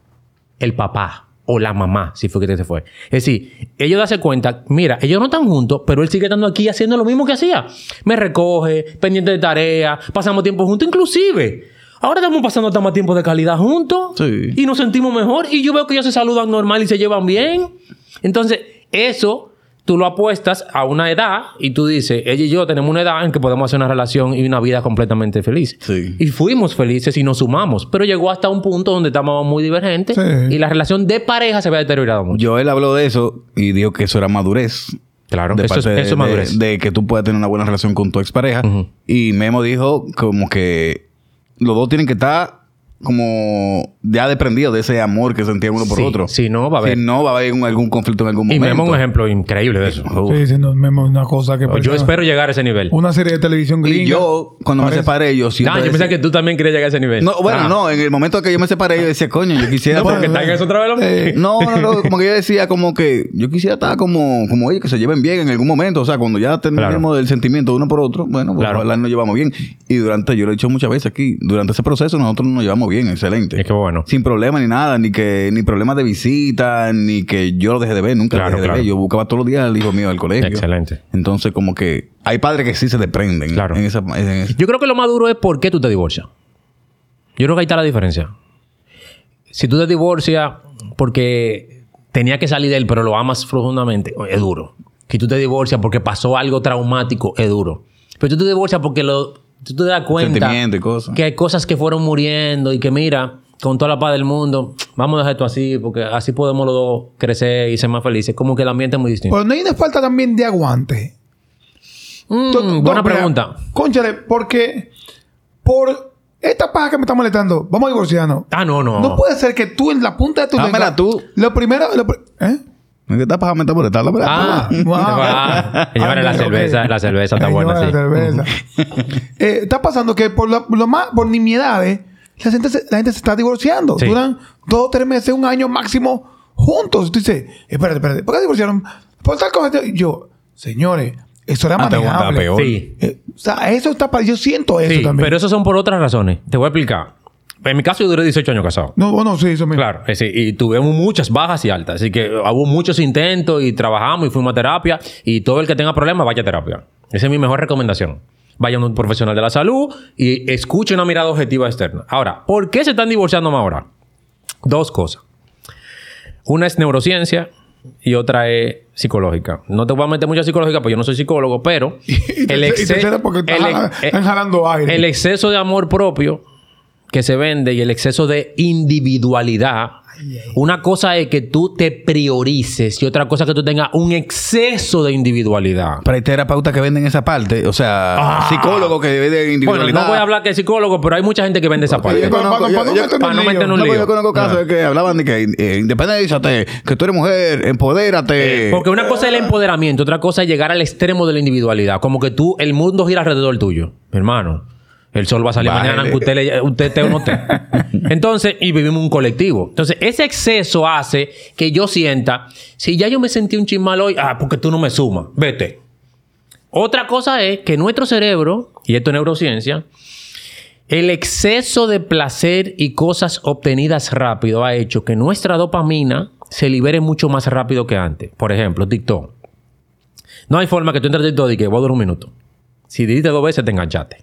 el papá o la mamá, si fue que se fue. Es decir, ellos darse cuenta, mira, ellos no están juntos, pero él sigue estando aquí haciendo lo mismo que hacía. Me recoge, pendiente de tareas, pasamos tiempo juntos, inclusive. Ahora estamos pasando hasta más tiempo de calidad juntos Sí. y nos sentimos mejor y yo veo que ellos se saludan normal y se llevan bien. Entonces, eso tú lo apuestas a una edad y tú dices, ella y yo tenemos una edad en que podemos hacer una relación y una vida completamente feliz. Sí. Y fuimos felices y nos sumamos, pero llegó hasta un punto donde estábamos muy divergentes Sí. y la relación de pareja se había deteriorado mucho. Joel habló de eso y dijo que eso era madurez. Claro, De eso es, parte eso madurez. de- de que tú puedas tener una buena relación con tu expareja. Ujú. Y Memo dijo como que los dos tienen que estar como ya desprendidos de ese amor que sentían uno por Sí, otro. si no, va a haber. Si no, va a haber un- algún conflicto en algún y momento. me un ejemplo increíble de eso. Uf. Sí, sí, no, Memo, una cosa que... Yo parece espero llegar a ese nivel. Una serie de televisión gringa. Y yo, cuando Parece- me separé, yo Ah, siempre... yo pensé que tú también querías llegar a ese nivel. No, bueno, Ah. no. En el momento que yo me separé, yo decía, coño, yo quisiera... No, porque está en eso otra vez. ¿no? Eh, No, no, no, como que yo decía como que yo quisiera estar como, como ellos, que se lleven bien en algún momento. O sea, cuando ya terminemos Claro. el sentimiento uno por otro, bueno, pues Claro. nos llevamos bien. Y durante, yo lo he dicho muchas veces aquí, durante ese proceso nosotros nos llevamos bien, excelente. Es que bueno. Sin problema ni nada, ni que ni problemas de visita, ni que yo lo deje de ver, nunca Claro, lo dejé claro. de ver. Yo buscaba todos los días al hijo mío del colegio. Excelente. Entonces, como que hay padres que sí se desprenden Claro. en esa... en esa- Yo creo que lo más duro es por qué tú te divorcias. Yo creo que ahí está la diferencia. Si tú te divorcias porque tenía que salir de él, pero lo amas profundamente, es duro. Si tú te divorcias porque pasó algo traumático, es duro. Pero tú te divorcias porque lo, tú te das cuenta y cosas. que hay cosas que fueron muriendo y que mira, con toda la paz del mundo, vamos a dejar esto así porque así podemos los dos crecer y ser más felices. Como que el ambiente es muy distinto. Pero no hay una falta también de aguante. Mm, no, buena pregunta. Cónchale, porque por esta paja que me está molestando, vamos a divorciarnos. Ah, no, no. No puede ser que tú en la punta de tu Dámela lengua- tú. Lo primero... lo ¿Eh? ¿En qué etapa me está por estar? Ah, Wow. ah, señores, la Ah, cerveza, ok. la cerveza está buena, sí. la cerveza. Eh, está pasando que por, la- lo más, por nimiedades, la gente, se, la gente se está divorciando. Sí. Duran dos, tres meses, un año máximo juntos. Y tú dices, espérate, espérate, ¿por qué divorciaron? Por tal cosa. Y Yo, señores, eso era Ah, manejable. peor. Sí, Eh, o sea, eso está pa- Yo siento eso sí, también. pero eso son por otras razones. Te voy a explicar. En mi caso, yo duré 18 años casado. No, bueno, sí, eso me... Claro, es decir, y tuvimos muchas bajas y altas. Así que hubo muchos intentos y trabajamos y fuimos a terapia. Y todo el que tenga problemas, vaya a terapia. Esa es mi mejor recomendación. Vaya a un profesional de la salud y escuche una mirada objetiva externa. Ahora, ¿por qué se están divorciando más ahora? Dos cosas. Una es neurociencia y otra es psicológica. No te voy a meter mucha psicológica porque yo no soy psicólogo, pero Y exce- porque el jalando aire. el exceso de amor propio que se vende y el exceso de individualidad. Una cosa es que tú te priorices y otra cosa es que tú tengas un exceso de individualidad. Pero hay terapeutas que venden esa parte. O sea, Ah. psicólogos que venden Bueno, individualidad. no voy a hablar que psicólogo, pero hay mucha gente que vende esa parte. Para- yo- no un lío. conozco casos Ah. de que hablaban de que eh, independízate, que tú eres mujer, empodérate. Porque una cosa es el empoderamiento, otra cosa es llegar al extremo de la individualidad. Como que tú, el mundo gira alrededor tuyo. hermano, el sol va a salir Bájale. mañana aunque usted, le- usted esté o no esté. Entonces, y vivimos un colectivo. Entonces, ese exceso hace que yo sienta, si ya yo me sentí un chismal hoy, ah, porque tú no me sumas, vete. Otra cosa es que nuestro cerebro, y esto es neurociencia, el exceso de placer y cosas obtenidas rápido ha hecho que nuestra dopamina se libere mucho más rápido que antes. Por ejemplo, TikTok. No hay forma que tú entres a TikTok y que voy a durar un minuto. Si diste dos veces, te enganchaste.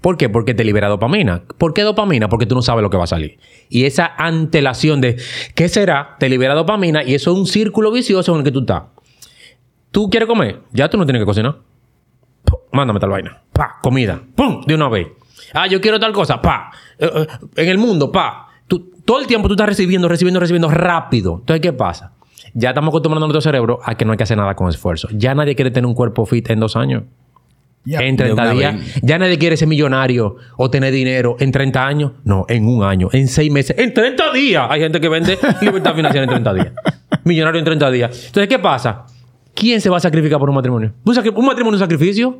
¿Por qué? Porque te libera dopamina. ¿Por qué dopamina? Porque tú no sabes lo que va a salir. Y esa antelación de ¿qué será? Te libera dopamina y eso es un círculo vicioso en el que tú estás. ¿Tú quieres comer? Ya tú no tienes que cocinar. Mándame tal vaina. Pa, comida. ¡Pum! De una vez. Ah, yo quiero tal cosa. Pa. Eh, eh, en el mundo, pa. Tú- todo el tiempo tú estás recibiendo, recibiendo, recibiendo rápido. Entonces, ¿qué pasa? Ya estamos acostumbrando a nuestro cerebro a que no hay que hacer nada con esfuerzo. Ya nadie quiere tener un cuerpo fit en dos años. En de 30 una días. vez. Ya nadie quiere ser millonario o tener dinero en 30 años. No, en un año, en 6 meses, en 30 días. Hay gente que vende libertad financiera en 30 días. Millonario en 30 días. Entonces, ¿qué pasa? ¿Quién se va a sacrificar por un matrimonio? ¿Un, matrimonio es un sacrificio?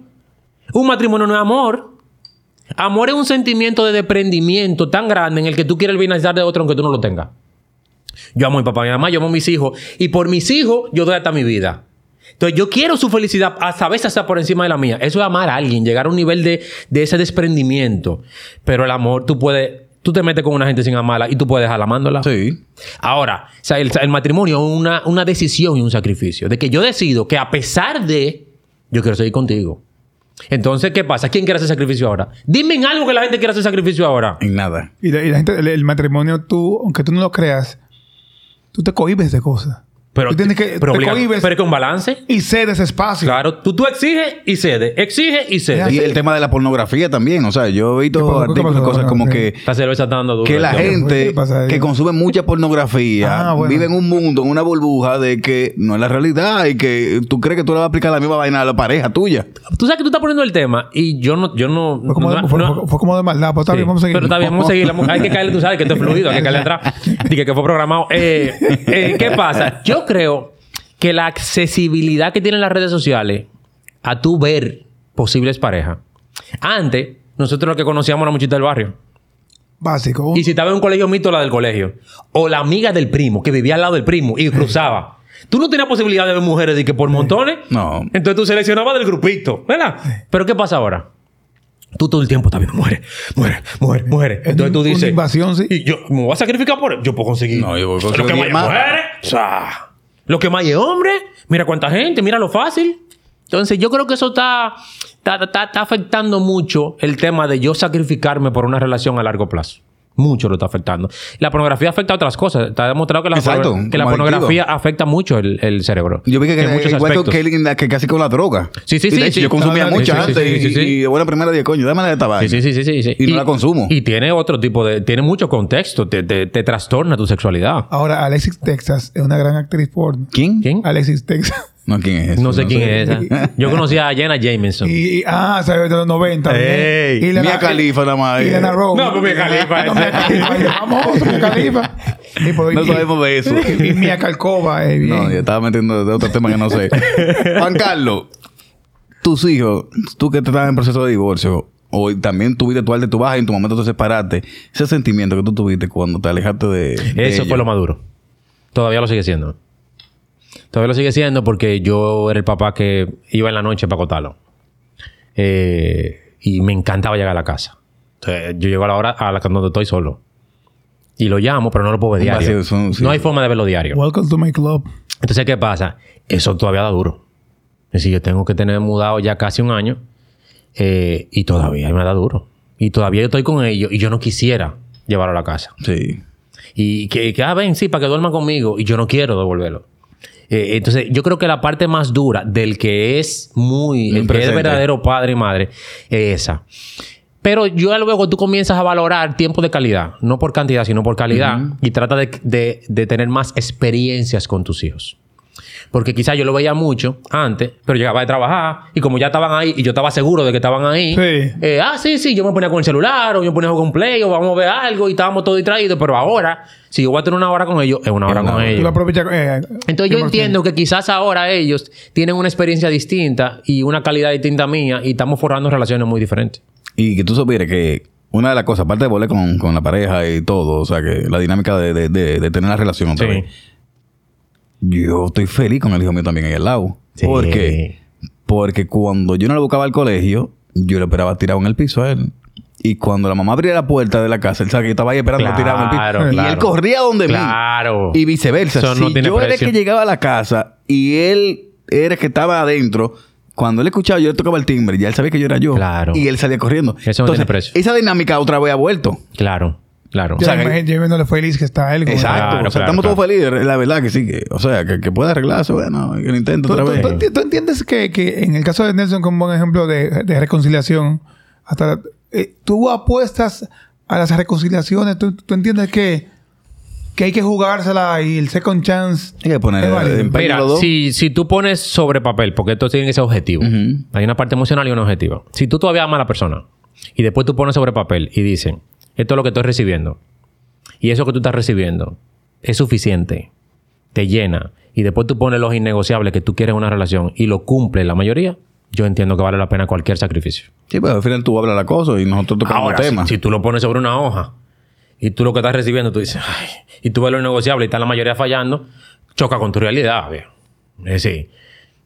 Un matrimonio no es amor. Amor es un sentimiento de desprendimiento tan grande en el que tú quieres el bienestar de otro aunque tú no lo tengas. Yo amo a mi papá y a mi mamá, yo amo a mis hijos. Y por mis hijos, yo doy hasta mi vida. Entonces, yo quiero su felicidad, hasta a veces hasta por encima de la mía. Eso es amar a alguien, llegar a un nivel de, de ese desprendimiento. Pero el amor, tú puedes, tú te metes con una gente sin amarla y tú puedes dejarla amándola. Sí. Ahora, o sea, el, el matrimonio es una, una decisión y un sacrificio. De que yo decido que a pesar de, yo quiero seguir contigo. Entonces, ¿qué pasa? ¿Quién quiere hacer sacrificio ahora? Dime en algo que la gente quiera hacer sacrificio ahora. En nada. Y la, y la gente, el, el matrimonio, tú, aunque tú no lo creas, tú te cohibes de cosas. Pero, tú tienes que, pero, te obliga- cohibes pero es que un balance. y cedes espacio. Claro, tú, tú exiges y cedes. Exige y cedes. Y el tema de la pornografía también. O sea, yo he ¿Qué visto artículos, pasó? cosas como que Esta cerveza está dando duro. que la hombre. gente ¿Qué pasa ahí? que consume mucha pornografía Ah, bueno. vive en un mundo, en una burbuja de que no es la realidad y que tú crees que tú le vas a aplicar la misma vaina a la pareja tuya. Tú sabes que tú estás poniendo el tema y yo no... Yo no, Fue como, no- de, fue, no- fue- fue como de maldad. Pues está Sí, bien, vamos a seguir. Pero está bien, vamos a seguir. Hay que caerle, tú sabes que esto es fluido, hay que caerle atrás. Dije que fue programado. Eh, eh, ¿Qué pasa? Yo creo que la accesibilidad que tienen las redes sociales a tú ver posibles parejas. Antes, nosotros lo que conocíamos la muchita del barrio. Básico. Y si estaba en un colegio mito, la del colegio. O la amiga del primo, que vivía al lado del primo y cruzaba. Tú no tenías posibilidad de ver mujeres de que por montones. No. Entonces tú seleccionabas del grupito, ¿verdad? Pero ¿qué pasa ahora? Tú todo el tiempo estás viendo mujeres, mujeres, mujeres, mujeres. Es Entonces tú una dices. invasión, sí. Y yo me voy a sacrificar por él. Yo puedo conseguir. No, yo voy a Lo que conseguir más es más. mujeres. O sea, lo que más es hombre. Mira cuánta gente, mira lo fácil. Entonces yo creo que eso está, está, está- afectando mucho el tema de yo sacrificarme por una relación a largo plazo. Mucho lo está afectando. La pornografía afecta a otras cosas. Está demostrado que la, Exacto, que la pornografía afecta mucho el, el cerebro. Yo vi que, En que, muchos que, aspectos. que, que casi con la droga. Sí, sí, Y de sí, hecho, sí. Yo consumía sí, mucho sí, antes sí, sí, y- sí. y de buena primera día, coño, dame de esta vaina. Sí, sí, sí, sí, sí. Y, no la consumo. Y tiene otro tipo de... Tiene mucho contexto. Te, te, te trastorna tu sexualidad. Ahora, Alexis Texas es una gran actriz porno. ¿Quién? ¿Quién? Alexis Texas. No, ¿quién es? No sé quién es esa. Yo conocí a Jenna Jameson. Y, y- ah, se ve de los 90. Ey. Y Lena- Mia Khalifa nada más. Y Lena Rose. No, pues Mia Khalifa, No, Mia esa. Khalifa. es famoso, Mia Khalifa. Y No y- sabemos de eso. Y Mia Calcova. eh, bien. No, yo estaba metiendo de otro tema que no sé. Juan Carlos, tus hijos, tú que te estabas en proceso de divorcio, o también tuviste tu alta y tu baja y en tu momento te separaste, ese sentimiento que tú tuviste cuando te alejaste de. de Eso fue lo maduro. Todavía lo sigue siendo. Todavía lo sigue siendo porque yo era el papá que iba en la noche para acotarlo. Eh, y me encantaba llegar a la casa. Entonces, yo llego a la hora a la cuando estoy solo. Y lo llamo, pero no lo puedo ver diario. vacío, son- sí. No hay forma de verlo diario. Welcome to my club. Entonces, ¿qué pasa? Eso todavía da duro. Es decir, yo tengo que tener mudado ya casi un año eh, y todavía me da duro. Y todavía yo estoy con ellos y yo no quisiera llevarlo a la casa. Sí. Y que, que ah, ven, sí, para que duerman conmigo. Y yo no quiero devolverlo. Eh, entonces, yo creo que la parte más dura del que es muy, el que es verdadero padre y madre, es esa. Pero yo luego tú comienzas a valorar tiempo de calidad, no por cantidad, sino por calidad, y trata de, de- de tener más experiencias con tus hijos. Porque quizás yo lo veía mucho antes, pero llegaba de trabajar y como ya estaban ahí y yo estaba seguro de que estaban ahí, Sí. eh, ah, sí, sí, yo me ponía con el celular o yo me ponía con play o vamos a ver algo y estábamos todos distraídos, pero ahora, si yo voy a tener una hora con ellos, es una hora con ellos. eh, Entonces yo 100%. entiendo que quizás ahora ellos tienen una experiencia distinta y una calidad distinta mía y estamos forjando relaciones muy diferentes. Y que tú supieras que una de las cosas, aparte de volver con, con la pareja y todo, o sea, que la dinámica de, de, de- de tener la relación otra Sí. vez. Yo estoy feliz con el hijo mío también ahí al lado. Sí. ¿Por qué? Porque cuando yo no lo buscaba al colegio, yo lo esperaba tirado en el piso a él. Y cuando la mamá abría la puerta de la casa, él sabía que yo estaba ahí esperando Claro, tirado en el piso. Y él corría donde mí. Claro. Y viceversa. Eso no si tiene yo era el que llegaba a la casa y él era el que estaba adentro, cuando él escuchaba, yo le tocaba el timbre, ya él sabía que yo era yo. Claro. Y él salía corriendo. Eso no tiene precio. Esa dinámica otra vez ha vuelto. Claro, claro. Ya sea, que- yo viéndole feliz que está él. Exacto. Claro, o sea, claro, estamos claro. todos felices. La verdad que sí. Que, o sea, que, que puede arreglarse. Bueno, que lo intento ¿Tú, otra vez. tú tú entiendes que, que en el caso de Nelson, como un ejemplo de, de reconciliación, hasta eh, tú apuestas a las reconciliaciones, tú, tú entiendes que, que hay que jugársela y el second chance. Hay que poner empeño Mira, los dos. si, si tú pones sobre papel, porque esto tiene ese objetivo, hay una parte emocional y una objetiva. Si tú todavía amas a la persona y después tú pones sobre papel y dicen, esto es lo que estoy recibiendo y eso que tú estás recibiendo es suficiente, te llena y después tú pones los innegociables que tú quieres en una relación y lo cumple la mayoría, yo entiendo que vale la pena cualquier sacrificio. Sí, pues al final tú hablas la cosa y nosotros tocamos Ahora, el si, tema. si tú lo pones sobre una hoja y tú lo que estás recibiendo, tú dices, ay, y tú ves lo innegociable y está la mayoría fallando, choca con tu realidad, viejo. Es decir,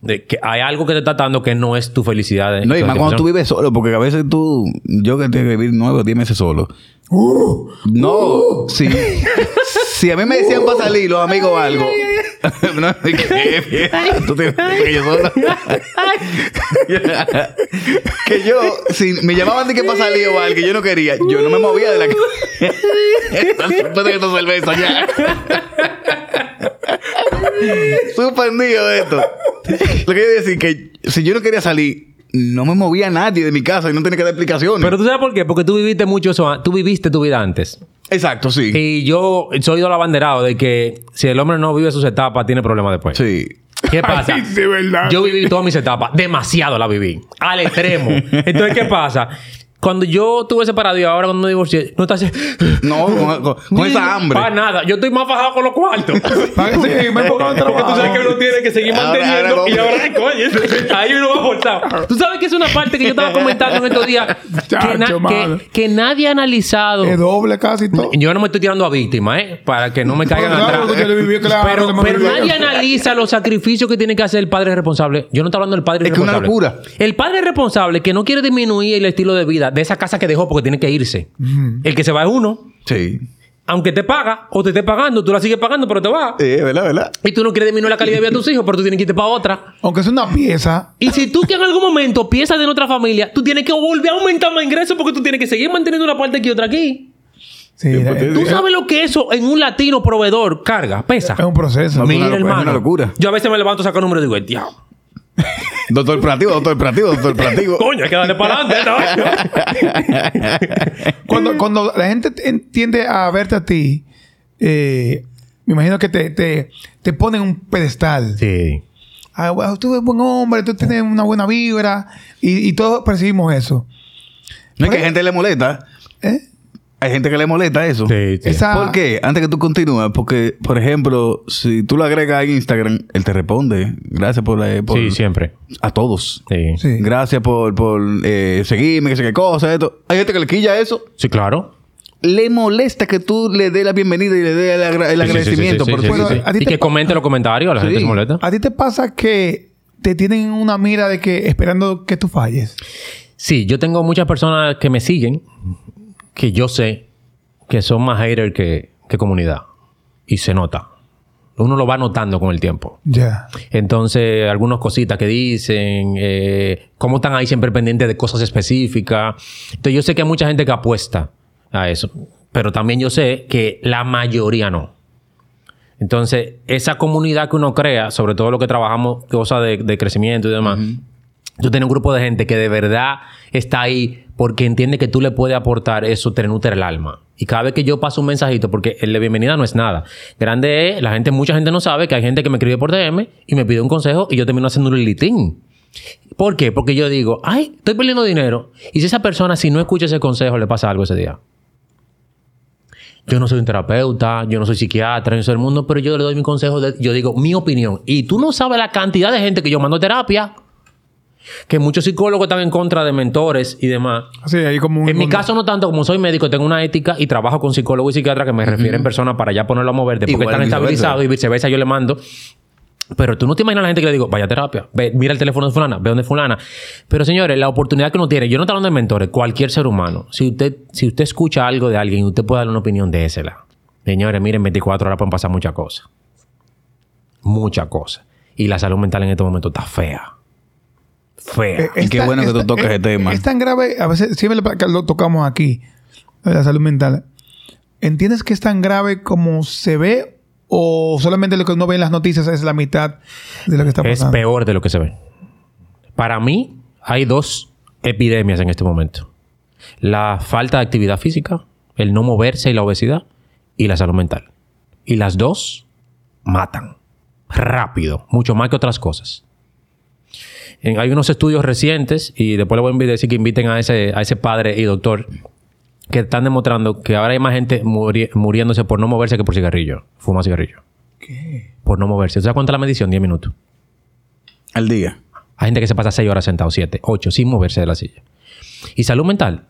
de que hay algo que te está dando que no es tu felicidad. No, y más cuando tú vives solo, porque a veces tú, yo que tengo que vivir nueve o diez meses solo. no, sí. si a mí me decían para salir los amigos o algo. no, que, tú tienes que yo solo. que yo, si me llamaban de que para salir o algo que yo no quería, yo no me movía de la Después de esta cerveza ya. Suspendido de esto. Lo que yo decir que si yo no quería salir, no me movía nadie de mi casa y no tenía que dar explicaciones. Pero tú sabes por qué? Porque tú viviste mucho eso, tú viviste tu vida antes. Exacto, sí. Y yo soy del abanderado de que si el hombre no vive sus etapas, tiene problemas después. Sí. ¿Qué pasa? Ay, sí, verdad. Yo viví todas mis etapas. Demasiado la viví. Al extremo. Entonces, ¿qué pasa? Cuando yo tuve separado y ahora cuando me divorcié, no estás. No, con, con- con esa hambre. Para nada. Yo estoy más fajado con los cuartos. Sí, me he enfocado en Porque tú trabajo. sabes que uno tiene que seguir manteniendo ahora y ahora, coño, ahí uno va forzado. Tú sabes que es una parte que yo estaba comentando en estos días que, na- que, que nadie ha analizado. Es doble casi todo. Yo no me estoy tirando a víctima, ¿eh? Para que no me caigan Claro, atrás. viví, claro, pero nadie analiza los sacrificios que tiene que hacer el padre responsable. Yo no estoy hablando del padre Es que una responsable. locura. El padre responsable que no quiere disminuir el estilo de vida de esa casa que dejó porque tiene que irse. El que se va es uno. Sí. Aunque te paga o te esté pagando, tú la sigues pagando, pero te vas. Sí, verdad, verdad. Y tú no quieres disminuir la calidad de vida de tus hijos, pero tú tienes que irte para otra. Aunque es una pieza. Y si tú que en algún momento piensas en otra familia, tú tienes que volver a aumentar más ingresos porque tú tienes que seguir manteniendo una parte aquí y otra aquí. Sí, Sí, es, porque- ¿Tú sabes lo que eso en un latino proveedor carga? Pesa. es un proceso. Mira, hermano. es una locura. Yo a veces me levanto, saco el número y digo, diablo. Doctor Prativo, doctor Prativo, doctor Prativo. Coño, hay que darle para adelante. Cuando, cuando la gente te- tiende a verte a ti, eh, me imagino que te, te, te ponen un pedestal. sí. Ah, bueno, tú eres buen hombre, tú tienes una buena vibra. Y, y todos percibimos eso. No es que hay gente le molesta. ¿Eh? Hay gente que le molesta eso. Sí, sí. Esa- ¿Por qué? Antes que tú continúes, porque, por ejemplo, si tú lo agregas a Instagram, él te responde. Gracias por, la- por- Sí, siempre. a todos. Sí. sí. Sí. Gracias por, por eh, seguirme, que sé qué cosa, esto. Hay gente que le quilla eso. claro. Le molesta que tú le des la bienvenida y le des el, agra- el Sí, sí, sí, agradecimiento. sí, sí, por sí, su- sí, sí. a ti Y que comente los comentarios, a la Sí. gente se molesta. ¿A ti te pasa que te tienen una mira de que esperando que tú falles? Sí, yo tengo muchas personas que me siguen que yo sé que son más haters que, que comunidad. Y se nota. Uno lo va notando con el tiempo. Ya. Entonces, algunas cositas que dicen, eh, cómo están ahí siempre pendientes de cosas específicas. Entonces, yo sé que hay mucha gente que apuesta a eso, pero también yo sé que la mayoría no. Entonces, esa comunidad que uno crea, sobre todo lo que trabajamos, cosas de, de crecimiento y demás, tú tienes un grupo de gente que de verdad está ahí porque entiende que tú le puedes aportar eso, te nutre el alma. Y cada vez que yo paso un mensajito, porque el de bienvenida no es nada. Grande es, la gente, mucha gente no sabe que hay gente que me escribe por DM y me pide un consejo y yo termino haciendo un litín. ¿Por qué? Porque yo digo, ay, estoy perdiendo dinero. Y si esa persona, si no escucha ese consejo, le pasa algo ese día. Yo no soy un terapeuta, yo no soy psiquiatra, yo no soy el mundo, pero yo le doy mi consejo, yo digo mi opinión. Y tú no sabes la cantidad de gente que yo mando a terapia, que muchos psicólogos están en contra de mentores y demás. Ahí como un En mi caso, no tanto, como soy médico, tengo una ética y trabajo con psicólogo y psiquiatra que me refieren personas para ya ponerlo a mover después Igual que están estabilizados y viceversa yo le mando. Pero tú no te imaginas a la gente que le digo, vaya a terapia, ve, mira el teléfono de fulana, ve donde es fulana. Pero señores, la oportunidad que uno tiene, yo no estoy hablando de mentores, cualquier ser humano. Si usted, si usted escucha algo de alguien y usted puede darle una opinión, désela. Señores, miren, 24 horas pueden pasar muchas cosas. Muchas cosas. Y la salud mental en este momento está fea. Fea. Eh, Y qué bueno que tú tocas ese tema. Es tan grave, a veces siempre lo, tocamos aquí, la salud mental. ¿Entiendes que es tan grave como se ve o solamente lo que uno ve en las noticias es la mitad de lo que está Es pasando? peor de lo que se ve. Para mí, hay dos epidemias en este momento. La falta de actividad física, el no moverse y la obesidad, y la salud mental. Y las dos matan. Rápido. Mucho más que otras cosas. En- hay unos estudios recientes, y después le voy a decir que inviten a ese, a ese padre y doctor, que están demostrando que ahora hay más gente muri- muriéndose por no moverse que por cigarrillo. Fuma cigarrillo. ¿Qué? Por no moverse. ¿Sabes cuánto es la medición? 10 minutos. Al día. Hay gente que se pasa 6 horas sentado, 7, 8, sin moverse de la silla. Y salud mental.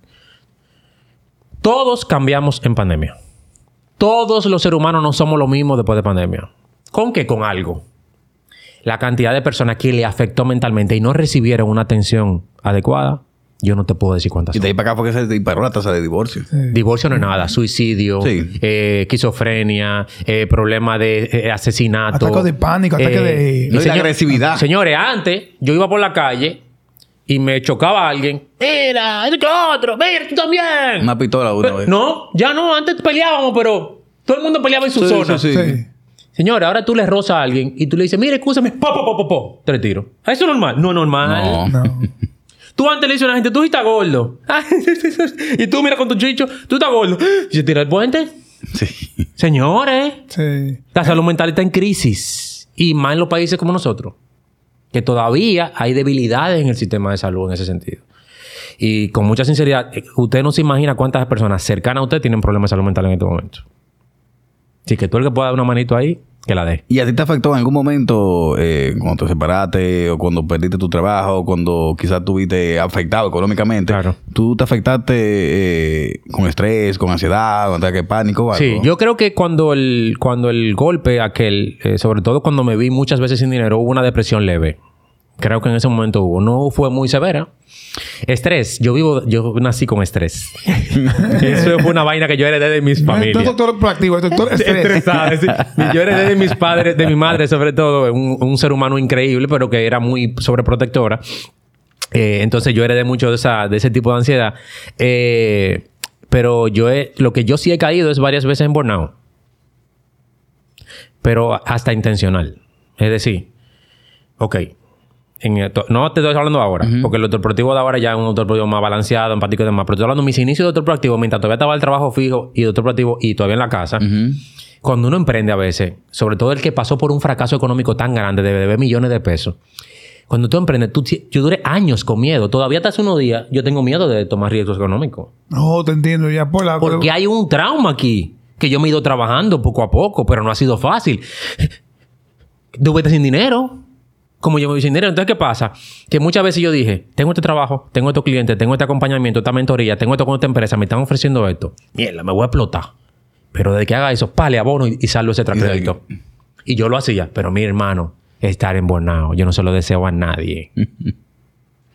Todos cambiamos en pandemia. Todos los seres humanos no somos lo mismo después de pandemia. ¿Con qué? Con algo. La cantidad de personas que le afectó mentalmente y no recibieron una atención adecuada, yo no te puedo decir cuántas Y de ahí para acá fue que se disparó la tasa de divorcio. Divorcio no es nada, suicidio, Sí. eh, esquizofrenia, eh, problema de eh, asesinato. Ataques de pánico, ataques de- No, y la agresividad. Señores, antes yo iba por la calle y me chocaba alguien. Mira, esto que otro, mira, tú también. Una pistola una vez. no, ya no, antes peleábamos, pero todo el mundo peleaba en su Sí, zona. sí, Señores, ahora tú le rozas a alguien y tú le dices, mire, escúchame, po, po, po, po, po, tres tiros. ¿Eso es normal? No es normal. No. No. Tú antes le dices a la gente, tú sí estás gordo. y tú mira con tu chicho, tú estás gordo. Y se tira el puente. Sí. Señores, Sí. la salud mental está en crisis. Y más en los países como nosotros. Que todavía hay debilidades en el sistema de salud en ese sentido. Y con mucha sinceridad, eh, usted no se imagina cuántas personas cercanas a usted tienen problemas de salud mental en este momento. Así que tú el que pueda dar una manito ahí, que la dé. ¿Y a ti te afectó en algún momento eh, cuando te separaste o cuando perdiste tu trabajo, cuando quizás tuviste afectado económicamente? Claro. ¿Tú te afectaste eh, con estrés, con ansiedad, con ataque de pánico o algo? Sí, yo creo que cuando el, cuando el golpe aquel, eh, sobre todo cuando me vi muchas veces sin dinero, hubo una depresión leve. Creo que en ese momento hubo. No fue muy severa. Estrés. Yo vivo... Yo nací con estrés. Eso fue una vaina que yo heredé de mis No es- no familias. es doctor proactivo, es doctor estrés. Estresada, sí. Yo heredé de mis padres, de mi madre sobre todo, un, un ser humano increíble, pero que era muy sobreprotectora. Eh, entonces yo heredé mucho de, esa, de ese tipo de ansiedad. Eh, pero yo he, lo que yo sí he caído es varias veces en burnout. Pero hasta intencional. Es decir, ok. En el- no te estoy hablando ahora, porque el doctor proactivo de ahora ya es un doctor proactivo más balanceado, empático y demás. Pero estoy hablando de mis inicios de doctor proactivo, mientras todavía estaba el trabajo fijo y doctor proactivo y todavía en la casa. Cuando uno emprende a veces, sobre todo el que pasó por un fracaso económico tan grande de deber millones de pesos, cuando tú emprendes, tú, yo duré años con miedo. Todavía hasta hace unos días yo tengo miedo de tomar riesgos económicos. No, te entiendo ya por la... Porque hay un trauma aquí que yo me he ido trabajando poco a poco, pero no ha sido fácil. Tú vete sin dinero. Como yo me dinero. Entonces, ¿qué pasa? Que muchas veces yo dije, tengo este trabajo, tengo estos clientes, tengo este acompañamiento, esta mentoría, tengo esto con esta empresa, me están ofreciendo esto. Mierda, me voy a explotar. Pero desde que haga eso, pale abono y, y salvo ese crédito. Y yo lo hacía. Pero mi hermano, estar en burnout, yo no se lo deseo a nadie.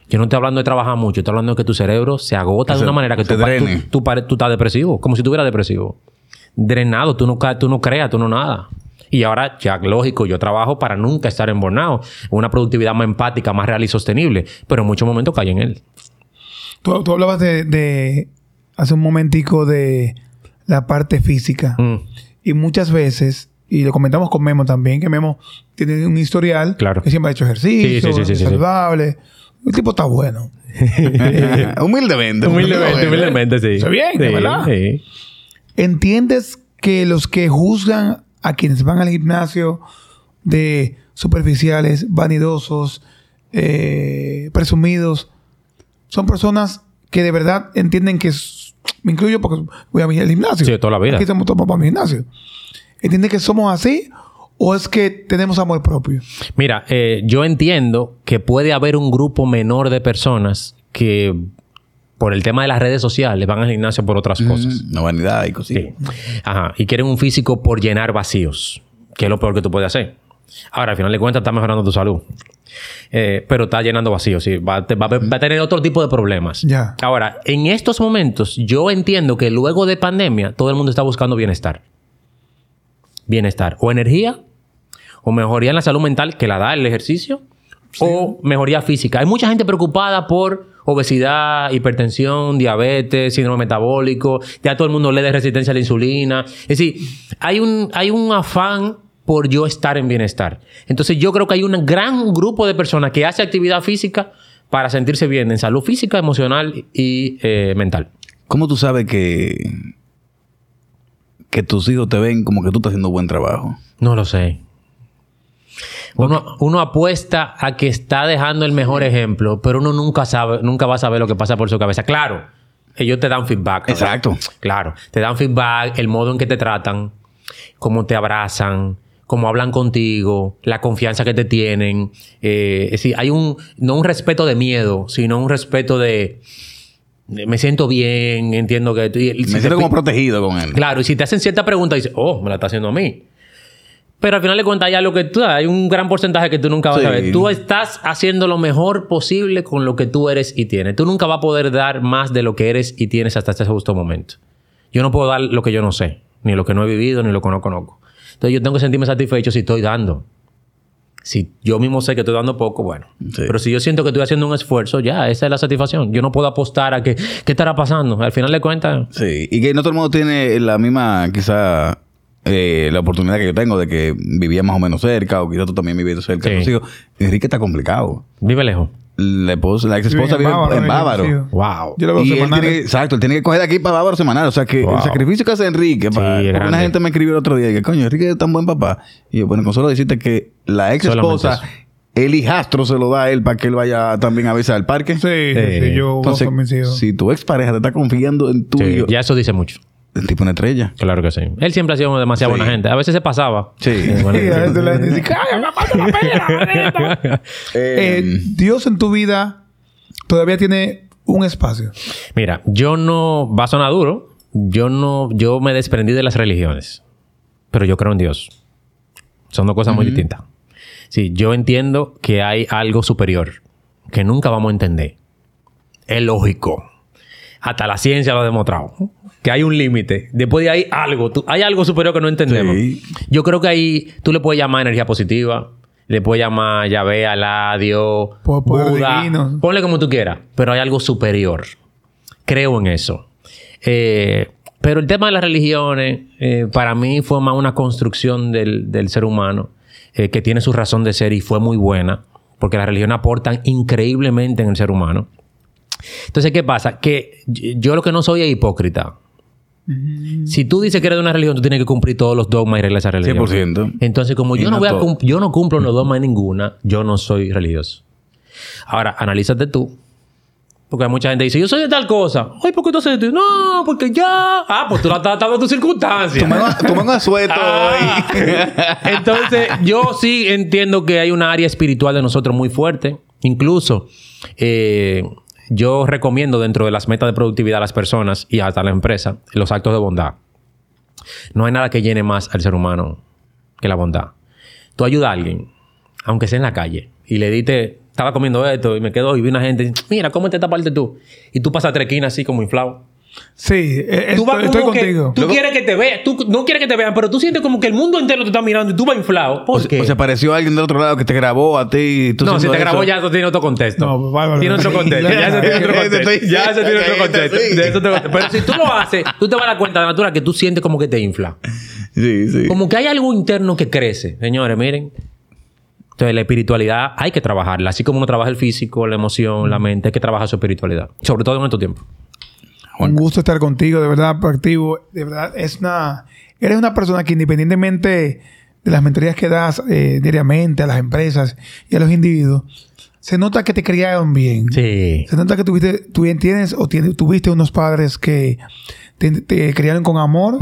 Yo no estoy hablando de trabajar mucho, estoy hablando de que tu cerebro se agota Que de se- una manera que tú, tú, tú tú estás depresivo, como si estuvieras depresivo. Drenado, tú no, tú no creas, tú no nada. Y ahora, ya lógico, yo trabajo para nunca estar en burnout, una productividad más empática, más real y sostenible, pero en muchos momentos cae en él. Tú, tú hablabas de, de- Hace un momentico de la parte física. Mm, Y muchas veces, y lo comentamos con Memo también, que Memo tiene un historial Claro. que siempre ha hecho ejercicio, Sí, sí, sí, sí, es sí, sí. saludable. El tipo está bueno. humildemente. Humildemente, humildemente, sí. Está bien, verdad. sí. ¿Entiendes que los que juzgan a quienes van al gimnasio de superficiales, vanidosos, eh, presumidos, son personas que de verdad entienden que... me incluyo porque voy a mi al gimnasio. Sí, toda la vida. Aquí estamos todos para mi gimnasio. ¿Entienden que somos así o es que tenemos amor propio? Mira, eh, yo entiendo que puede haber un grupo menor de personas que por el tema de las redes sociales van al gimnasio por otras cosas. No vanidad y cositas. Sí. Ajá. Y quieren un físico por llenar vacíos, que es lo peor que tú puedes hacer. Ahora, al final de cuentas, está mejorando tu salud. Eh, pero está llenando vacíos, sí. Va, te- va a- va a tener otro tipo de problemas. Ahora, en estos momentos, yo entiendo que luego de pandemia, todo el mundo está buscando bienestar. Bienestar. O energía, o mejoría en la salud mental, que la da el ejercicio, o mejoría física. Hay mucha gente preocupada por obesidad, hipertensión, diabetes, síndrome metabólico. Ya todo el mundo le de resistencia a la insulina. Es decir, hay un, hay un afán por yo estar en bienestar. Entonces yo creo que hay un gran grupo de personas que hace actividad física para sentirse bien en salud física, emocional y eh, mental. ¿Cómo tú sabes que, que tus hijos te ven como que tú estás haciendo buen trabajo? No lo sé. Uno, uno apuesta a que está dejando el mejor ejemplo, pero uno nunca sabe, nunca va a saber lo que pasa por su cabeza. Claro, ellos te dan feedback. Exacto. Claro, te dan feedback, el modo en que te tratan, cómo te abrazan, cómo hablan contigo, la confianza que te tienen. Eh, es decir, hay un, no un respeto de miedo, sino un respeto de, de me siento bien, entiendo que... y- y si Me te siento como protegido con él. Claro, y si te hacen cierta pregunta, dices, oh, me la está haciendo a mí. Pero al final de cuentas hay algo que tú, hay un gran porcentaje que tú nunca vas Sí. a ver. Tú estás haciendo lo mejor posible con lo que tú eres y tienes. Tú nunca vas a poder dar más de lo que eres y tienes hasta ese justo momento. Yo no puedo dar lo que yo no sé, ni lo que no he vivido, ni lo que no conozco. Entonces yo tengo que sentirme satisfecho si estoy dando. Si yo mismo sé que estoy dando poco, bueno. Sí. Pero si yo siento que estoy haciendo un esfuerzo, ya, esa es la satisfacción. Yo no puedo apostar a que, ¿qué estará pasando? Al final de cuentas, Sí, y que no todo el mundo tiene la misma, quizá, eh, la oportunidad que yo tengo de que vivía más o menos cerca, o quizá tú también viviendo cerca de Sí. tus hijos. Enrique está complicado. vive lejos. La, esposa, la ex esposa vive en- en Bávaro. sí. Wow. Yo lo veo Y él tiene, que- semanales. exacto, él tiene que coger de aquí para Bávaro semanal. O sea que Wow. el sacrificio que hace Enrique, para, es porque grande. una gente me escribió el otro día y que coño, Enrique es tan buen papá. Y yo, bueno, con solo decirte que la ex esposa, el hijastro se lo da a él para que él vaya también a veces al parque. Sí, sí, Eh, sí, yo Entonces, con mis hijos. si tu ex pareja te está confiando en tu Sí, hijo, ya eso dice mucho. El tipo una estrella. Claro que sí. Él siempre ha sido demasiado Sí. buena gente. A veces se pasaba. Sí. Bueno, a veces le "Cállate, papá, te la manito". Eh, Dios en tu vida todavía tiene un espacio. Mira, yo no... Va a sonar duro. Yo no... Yo me desprendí de las religiones. Pero yo creo en Dios. Son dos cosas muy distintas. Sí, yo entiendo que hay algo superior que nunca vamos a entender. Es lógico. Hasta la ciencia lo ha demostrado. Que hay un límite. Después de ahí algo. tú- hay algo superior que no entendemos. Sí. Yo creo que ahí tú le puedes llamar energía positiva. Le puedes llamar Yahvé, Alá, Dios, Buda. divino. Ponle como tú quieras. Pero hay algo superior. Creo en eso. Eh, pero el tema de las religiones, eh, para mí fue más una construcción del, del ser humano eh, que tiene su razón de ser y fue muy buena, porque las religiones aportan increíblemente en el ser humano. Entonces, ¿qué pasa? Que yo lo que no soy es hipócrita. Si tú dices que eres de una religión, tú tienes que cumplir todos los dogmas y reglas de esa religión. 100%. Entonces, como yo no, no voy a todo. cum- yo no cumplo los dogmas de ninguna, yo no soy religioso. Ahora, analízate tú. Porque hay mucha gente que dice, yo soy de tal cosa. Ay, ¿por qué tú haces esto? No, porque ya. Ah, pues tú la estás dando tus circunstancias. Mano a suelto Ah. hoy. Entonces, yo sí entiendo que hay una área espiritual de nosotros muy fuerte. Incluso, eh, yo recomiendo dentro de las metas de productividad a las personas y hasta a la empresa los actos de bondad. No hay nada que llene más al ser humano que la bondad. Tú ayudas a alguien, aunque sea en la calle, y le diste, estaba comiendo esto y me quedo y vi una gente, mira, cómete esta parte tú. Y tú pasas tres esquinas así como inflado. Sí, eh, Tú estoy, vas estoy como que- contigo. Tú quieres que te vean. Tú no quieres que te vean, pero tú sientes como que el mundo entero te está mirando y tú vas inflado. ¿Por O, qué? o se apareció alguien del otro lado que te grabó a ti. y tú no, si te grabó ya tiene otro contexto. No, bárbaro. Tiene otro contexto. Ya eso tiene otro Te contexto. Ya eso tiene otro diciendo que contexto. sí. De eso te- Pero si tú lo haces, tú te vas a dar cuenta de natural que tú sientes como que te infla. Sí, sí. Como que hay algo interno que crece. Señores, miren. Entonces, la espiritualidad hay que trabajarla. Así como uno trabaja el físico, la emoción, la mente, hay que trabajar su espiritualidad. Sobre todo en estos tiempos. Un gusto estar contigo, de verdad, proactivo. De verdad, es una. Eres una persona que independientemente de las mentorías que das eh, diariamente a las empresas y a los individuos, se nota que te criaron bien. Sí. Se nota que tuviste, tú bien tienes o tienes- tuviste unos padres que te, te criaron con amor,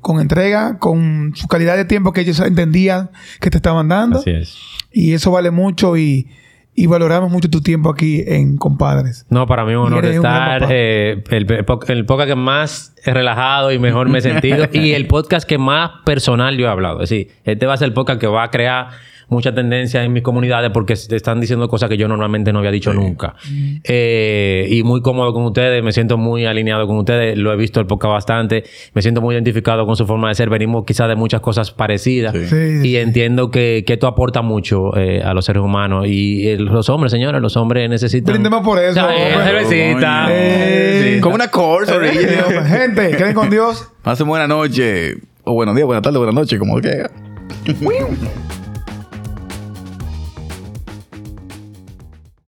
con entrega, con su calidad de tiempo que ellos entendían que te estaban dando. Así es. Y eso vale mucho y, y valoramos mucho tu tiempo aquí en Compadres. No, para mí es un honor un estar. eh, el, el podcast que más relajado y mejor me he sentido. y el podcast que más personal yo he hablado. Es decir, este va a ser el podcast que va a crear mucha tendencia en mis comunidades porque te están diciendo cosas que yo normalmente no había dicho nunca. Eh, y muy cómodo con ustedes, me siento muy alineado con ustedes, lo he visto el podcast bastante, me siento muy identificado con su forma de ser, venimos quizás de muchas cosas parecidas Sí. Sí, sí, y entiendo que, que esto aporta mucho eh, a los seres humanos y eh, los hombres, señores, los hombres necesitan... Brindemos por eso, eh, cervecita. Eh. Como una course, Eh. Gente, queden con Dios. Pasen buena noche. O buenos días, buenas tardes, buenas noches, como que.